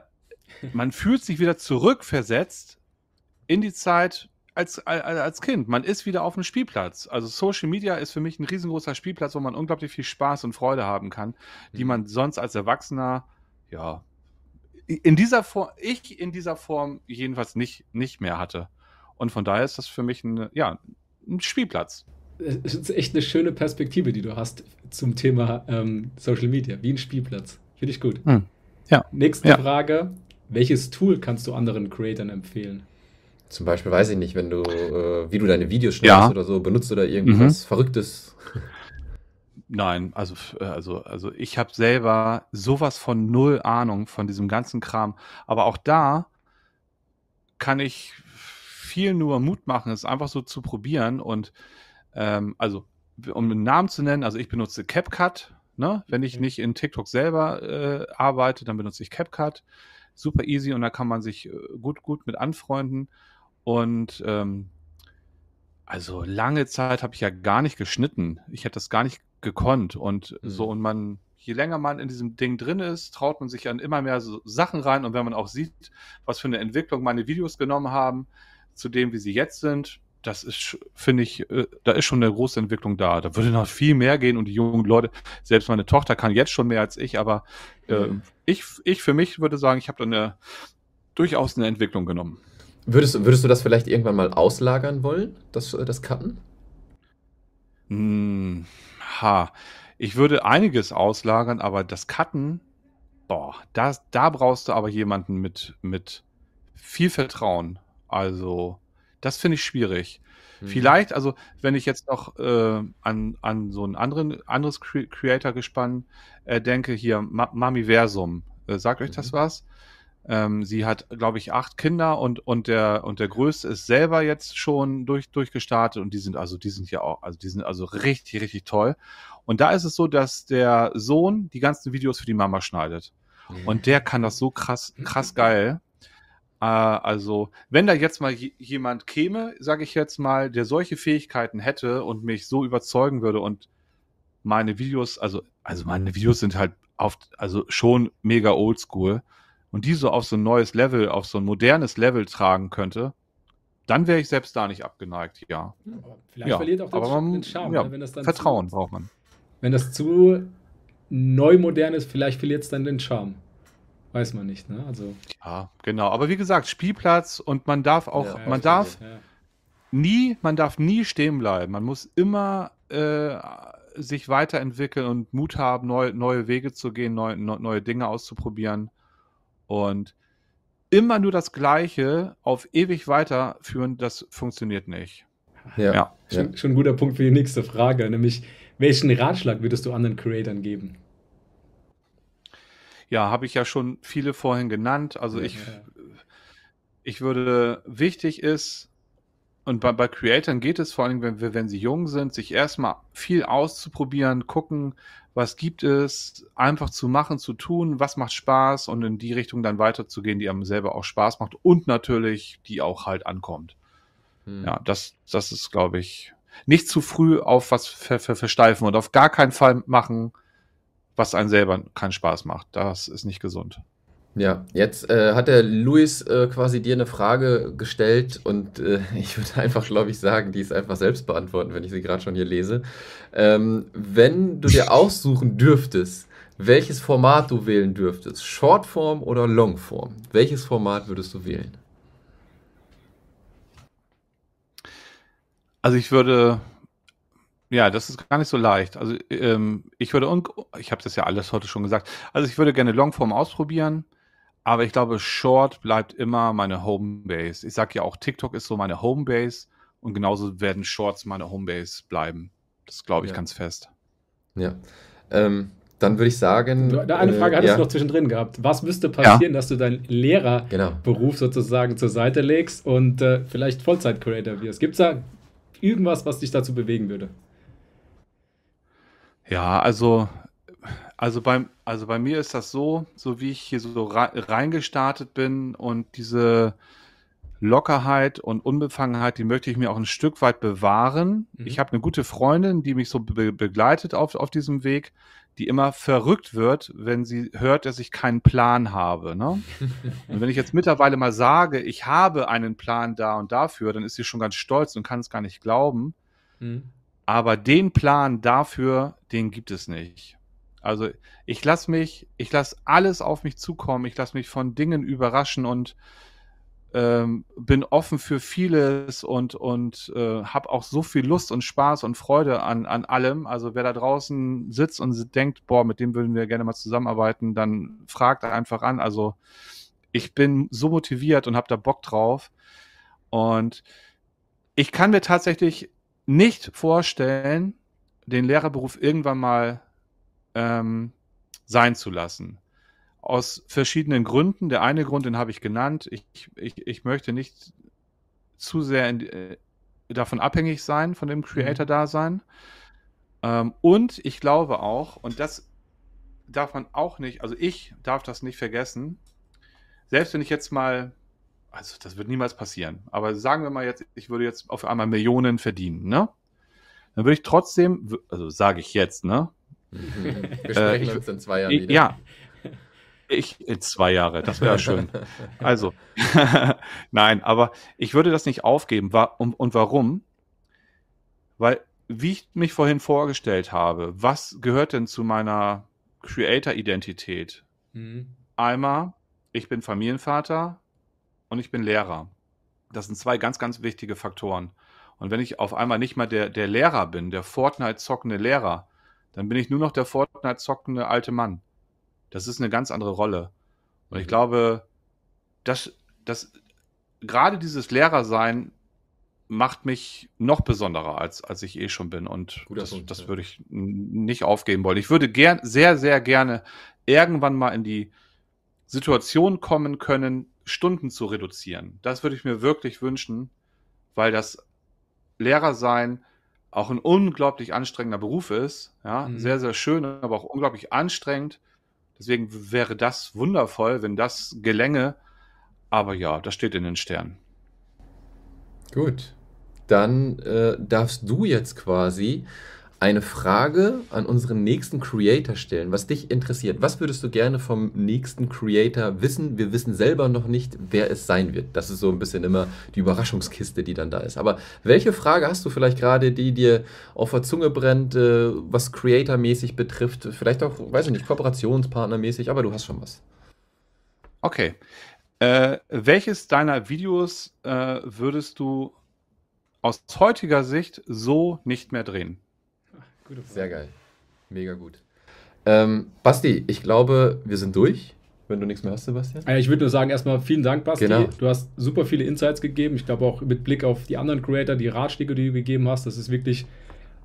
man fühlt sich wieder zurückversetzt in die Zeit als, als, Kind. Man ist wieder auf dem Spielplatz. Also Social Media ist für mich ein riesengroßer Spielplatz, wo man unglaublich viel Spaß und Freude haben kann, die Mhm. man sonst als Erwachsener, ja, in dieser Form, ich in dieser Form jedenfalls nicht, nicht mehr hatte. Und von daher ist das für mich ein, ja, ein Spielplatz. Es ist echt eine schöne Perspektive, die du hast zum Thema ähm, Social Media, wie ein Spielplatz. Finde ich gut. Hm. Ja. Nächste Ja. Frage: Welches Tool kannst du anderen Creatoren empfehlen? Zum Beispiel weiß ich nicht, wenn du, äh, wie du deine Videos schneidest Ja. oder so, benutzt du da irgendwas Verrücktes? Nein, also, äh, also, also ich habe selber sowas von null Ahnung von diesem ganzen Kram. Aber auch da kann ich viel nur Mut machen, es einfach so zu probieren. Und ähm, also, um einen Namen zu nennen, also ich benutze CapCut. Ne? Wenn ich Mhm. nicht in TikTok selber äh, arbeite, dann benutze ich CapCut. Super easy und da kann man sich äh, gut, gut mit anfreunden. Und ähm, also lange Zeit habe ich ja gar nicht geschnitten. Ich hätte das gar nicht gekonnt. Und Mhm. so, und man, je länger man in diesem Ding drin ist, traut man sich an immer mehr so Sachen rein. Und wenn man auch sieht, was für eine Entwicklung meine Videos genommen haben, zu dem, wie sie jetzt sind, das ist, finde ich, äh, da ist schon eine große Entwicklung da. Da würde noch viel mehr gehen und die jungen Leute, selbst meine Tochter kann jetzt schon mehr als ich, aber äh, Mhm. ich, ich für mich würde sagen, ich habe da eine durchaus eine Entwicklung genommen. Würdest, du- würdest du das vielleicht irgendwann mal auslagern wollen, das, äh, das Cutten? Hm, ha. Ich würde einiges auslagern, aber das Cutten, boah, das, da brauchst du aber jemanden mit, mit viel Vertrauen. Also, das finde ich schwierig. Mhm. Vielleicht, also, wenn ich jetzt noch äh, an, an so ein anderen, anderes Cre Creator-Gespann äh, denke, hier, Ma Mamiversum, äh, sagt euch das Mhm. was? Ähm, sie hat, glaube ich, acht Kinder und, und, der, und der Größte ist selber jetzt schon durch, durchgestartet und die sind also, die sind ja auch, also die sind also richtig, richtig toll. Und da ist es so, dass der Sohn die ganzen Videos für die Mama schneidet. Mhm. Und der kann das so krass, krass geil. Äh, also, wenn da jetzt mal jemand käme, sage ich jetzt mal, der solche Fähigkeiten hätte und mich so überzeugen würde und meine Videos, also, also meine Videos sind halt auf, also schon mega oldschool und die so auf so ein neues Level, auf so ein modernes Level tragen könnte, dann wäre ich selbst da nicht abgeneigt, ja. Aber Vielleicht Ja, verliert auch den, aber man- den Charme, ja, ne? wenn das dann Vertrauen Zu, braucht man. wenn das zu neu modern ist, vielleicht verliert es dann den Charme. Weiß man nicht, ne? Also, Ja, genau. Aber wie gesagt, Spielplatz und man darf auch, Ja, man darf ja. nie, man darf nie stehen bleiben. Man muss immer äh, sich weiterentwickeln und Mut haben, neue, neue Wege zu gehen, neue, neue Dinge auszuprobieren. Und immer nur das Gleiche auf ewig weiterführen, das funktioniert nicht. Ja, ja. Schon, schon, ein guter Punkt für die nächste Frage, nämlich welchen Ratschlag würdest du anderen Creatoren geben? Ja, habe ich ja schon viele vorhin genannt. Also ja, ich, ja. ich würde, wichtig ist, und bei, bei Creatoren geht es vor allem, wenn, wenn sie jung sind, sich erstmal viel auszuprobieren, gucken, was gibt es, einfach zu machen, zu tun, was macht Spaß und in die Richtung dann weiterzugehen, die einem selber auch Spaß macht und natürlich, die auch halt ankommt. Hm. Ja, das, das ist, glaube ich, nicht zu früh auf was ver, ver, versteifen und auf gar keinen Fall machen, was einen selber keinen Spaß macht. Das ist nicht gesund. Ja, jetzt äh, hat der Luis äh, quasi dir eine Frage gestellt und äh, ich würde einfach, glaube ich, sagen, die ist einfach selbst beantworten, wenn ich sie gerade schon hier lese. Ähm, wenn du dir aussuchen dürftest, welches Format du wählen dürftest, Shortform oder Longform, welches Format würdest du wählen? Also ich würde, ja, das ist gar nicht so leicht. Also ähm, ich würde, ich habe das ja alles heute schon gesagt, also ich würde gerne Longform ausprobieren. Aber ich glaube, Short bleibt immer meine Homebase. Ich sage ja auch, TikTok ist so meine Homebase und genauso werden Shorts meine Homebase bleiben. Das glaube ich ja. ganz fest. Ja. Ähm, dann würde ich sagen. Du, eine Frage äh, hattest ja. du noch zwischendrin gehabt. Was müsste passieren, ja. dass du deinen Lehrerberuf genau. sozusagen zur Seite legst und äh, vielleicht Vollzeit-Creator wirst? Gibt es da irgendwas, was dich dazu bewegen würde? Ja, also also beim, also bei mir ist das so, so wie ich hier so reingestartet bin und diese Lockerheit und Unbefangenheit, die möchte ich mir auch ein Stück weit bewahren. Mhm. Ich habe eine gute Freundin, die mich so be begleitet auf, auf diesem Weg, die immer verrückt wird, wenn sie hört, dass ich keinen Plan habe. Ne? und wenn ich jetzt mittlerweile mal sage, ich habe einen Plan da und dafür, dann ist sie schon ganz stolz und kann es gar nicht glauben. Mhm. Aber den Plan dafür, den gibt es nicht. Also ich lasse mich, ich lasse alles auf mich zukommen, ich lasse mich von Dingen überraschen und ähm, bin offen für vieles und, und äh, habe auch so viel Lust und Spaß und Freude an, an allem. Also wer da draußen sitzt und denkt, boah, mit dem würden wir gerne mal zusammenarbeiten, dann fragt einfach an. Also ich bin so motiviert und habe da Bock drauf. Und ich kann mir tatsächlich nicht vorstellen, den Lehrerberuf irgendwann mal ähm, sein zu lassen. Aus verschiedenen Gründen. Der eine Grund, den habe ich genannt. Ich, ich, ich möchte nicht zu sehr in, äh, davon abhängig sein, von dem. Creator-Dasein. Ähm, und ich glaube auch, und das darf man auch nicht, also ich darf das nicht vergessen, selbst wenn ich jetzt mal, also das wird niemals passieren, aber sagen wir mal jetzt, ich würde jetzt auf einmal Millionen verdienen, ne? Dann würde ich trotzdem, also sage ich jetzt, ne? Wir sprechen äh, uns in zwei Jahren ich, wieder. Ja. Ich in zwei Jahre, das wäre schön. Also, nein, aber ich würde das nicht aufgeben. Und, und warum? Weil, wie ich mich vorhin vorgestellt habe, was gehört denn zu meiner Creator-Identität? Mhm. Einmal, ich bin Familienvater und ich bin Lehrer. Das sind zwei ganz, ganz wichtige Faktoren. Und wenn ich auf einmal nicht mal der, der Lehrer bin, der Fortnite-zockende Lehrer, dann bin ich nur noch der Fortnite zockende alte Mann. Das ist eine ganz andere Rolle. Und ich mhm. glaube, dass, dass gerade dieses Lehrersein macht mich noch besonderer, als, als ich eh schon bin. Und Guter das, Punkt, das ja. würde ich nicht aufgeben wollen. Ich würde gern, sehr, sehr gerne irgendwann mal in die Situation kommen können, Stunden zu reduzieren. Das würde ich mir wirklich wünschen, weil das Lehrersein auch ein unglaublich anstrengender Beruf ist. Ja, mhm. sehr, sehr schön, aber auch unglaublich anstrengend. Deswegen wäre das wundervoll, wenn das gelänge. Aber ja, das steht in den Sternen. Gut. Dann äh, darfst du jetzt quasi eine Frage an unseren nächsten Creator stellen, was dich interessiert. Was würdest du gerne vom nächsten Creator wissen? Wir wissen selber noch nicht, wer es sein wird. Das ist so ein bisschen immer die Überraschungskiste, die dann da ist. Aber welche Frage hast du vielleicht gerade, die dir auf der Zunge brennt, äh, was Creator-mäßig betrifft? Vielleicht auch, weiß ich nicht, Kooperationspartnermäßig, aber du hast schon was. Okay. Äh, welches deiner Videos äh, würdest du aus heutiger Sicht so nicht mehr drehen? Sehr geil. Mega gut. Ähm, Basti, ich glaube, wir sind durch. Wenn du nichts mehr hast, Sebastian. Ich würde nur sagen, erstmal vielen Dank, Basti. Genau. Du hast super viele Insights gegeben. Ich glaube auch mit Blick auf die anderen Creator, die Ratschläge, die du gegeben hast, das ist wirklich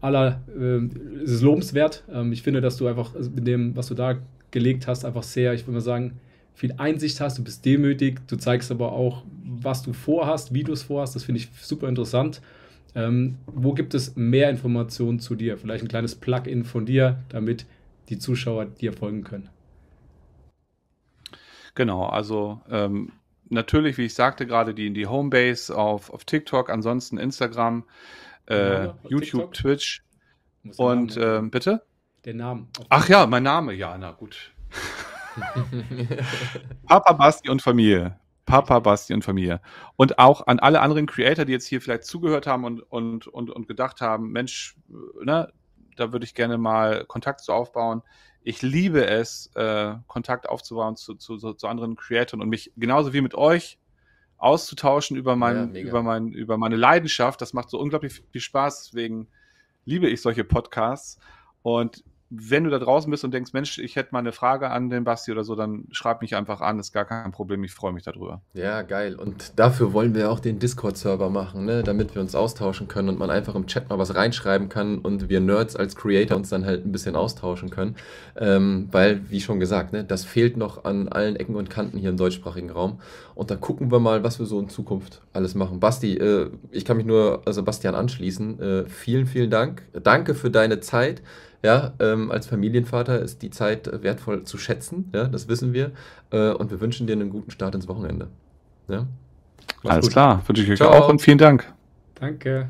aller, äh, es ist lobenswert. Ähm, ich finde, dass du einfach mit dem, was du da gelegt hast, einfach sehr, ich würde mal sagen, viel Einsicht hast. Du bist demütig. Du zeigst aber auch, was du vorhast, wie du es vorhast. Das finde ich super interessant. Ähm, wo gibt es mehr Informationen zu dir? Vielleicht ein kleines Plugin von dir, damit die Zuschauer dir folgen können. Genau, also ähm, natürlich, wie ich sagte, gerade die, die Homebase auf, auf TikTok, ansonsten Instagram, äh, ja, YouTube, TikTok? Twitch und äh, bitte? Der Name. Ach ja, mein Name, ja, na gut. Papa Basti und Familie. Papa Basti und Familie. Und auch an alle anderen Creator, die jetzt hier vielleicht zugehört haben und, und, und, und gedacht haben, Mensch, ne, da würde ich gerne mal Kontakt zu aufbauen. Ich liebe es, äh, Kontakt aufzubauen zu, zu, zu anderen Creatoren und mich genauso wie mit euch auszutauschen über, mein, ja, über, mein, über meine Leidenschaft. Das macht so unglaublich viel Spaß. Deswegen liebe ich solche Podcasts. Und wenn du da draußen bist und denkst, Mensch, ich hätte mal eine Frage an den Basti oder so, dann schreib mich einfach an, ist gar kein Problem, ich freue mich darüber. Ja, geil. Und dafür wollen wir auch den Discord-Server machen, ne? damit wir uns austauschen können und man einfach im Chat mal was reinschreiben kann und wir Nerds als Creator uns dann halt ein bisschen austauschen können. Ähm, weil, wie schon gesagt, ne, das fehlt noch an allen Ecken und Kanten hier im deutschsprachigen Raum. Und da gucken wir mal, was wir so in Zukunft alles machen. Basti, äh, ich kann mich nur Sebastian anschließen. Äh, vielen, vielen Dank. Danke für deine Zeit. Ja, ähm, als Familienvater ist die Zeit wertvoll zu schätzen, ja, das wissen wir. Äh, und wir wünschen dir einen guten Start ins Wochenende. Ja? Alles gut. klar, wünsche ich euch Ciao. auch und vielen Dank. Danke.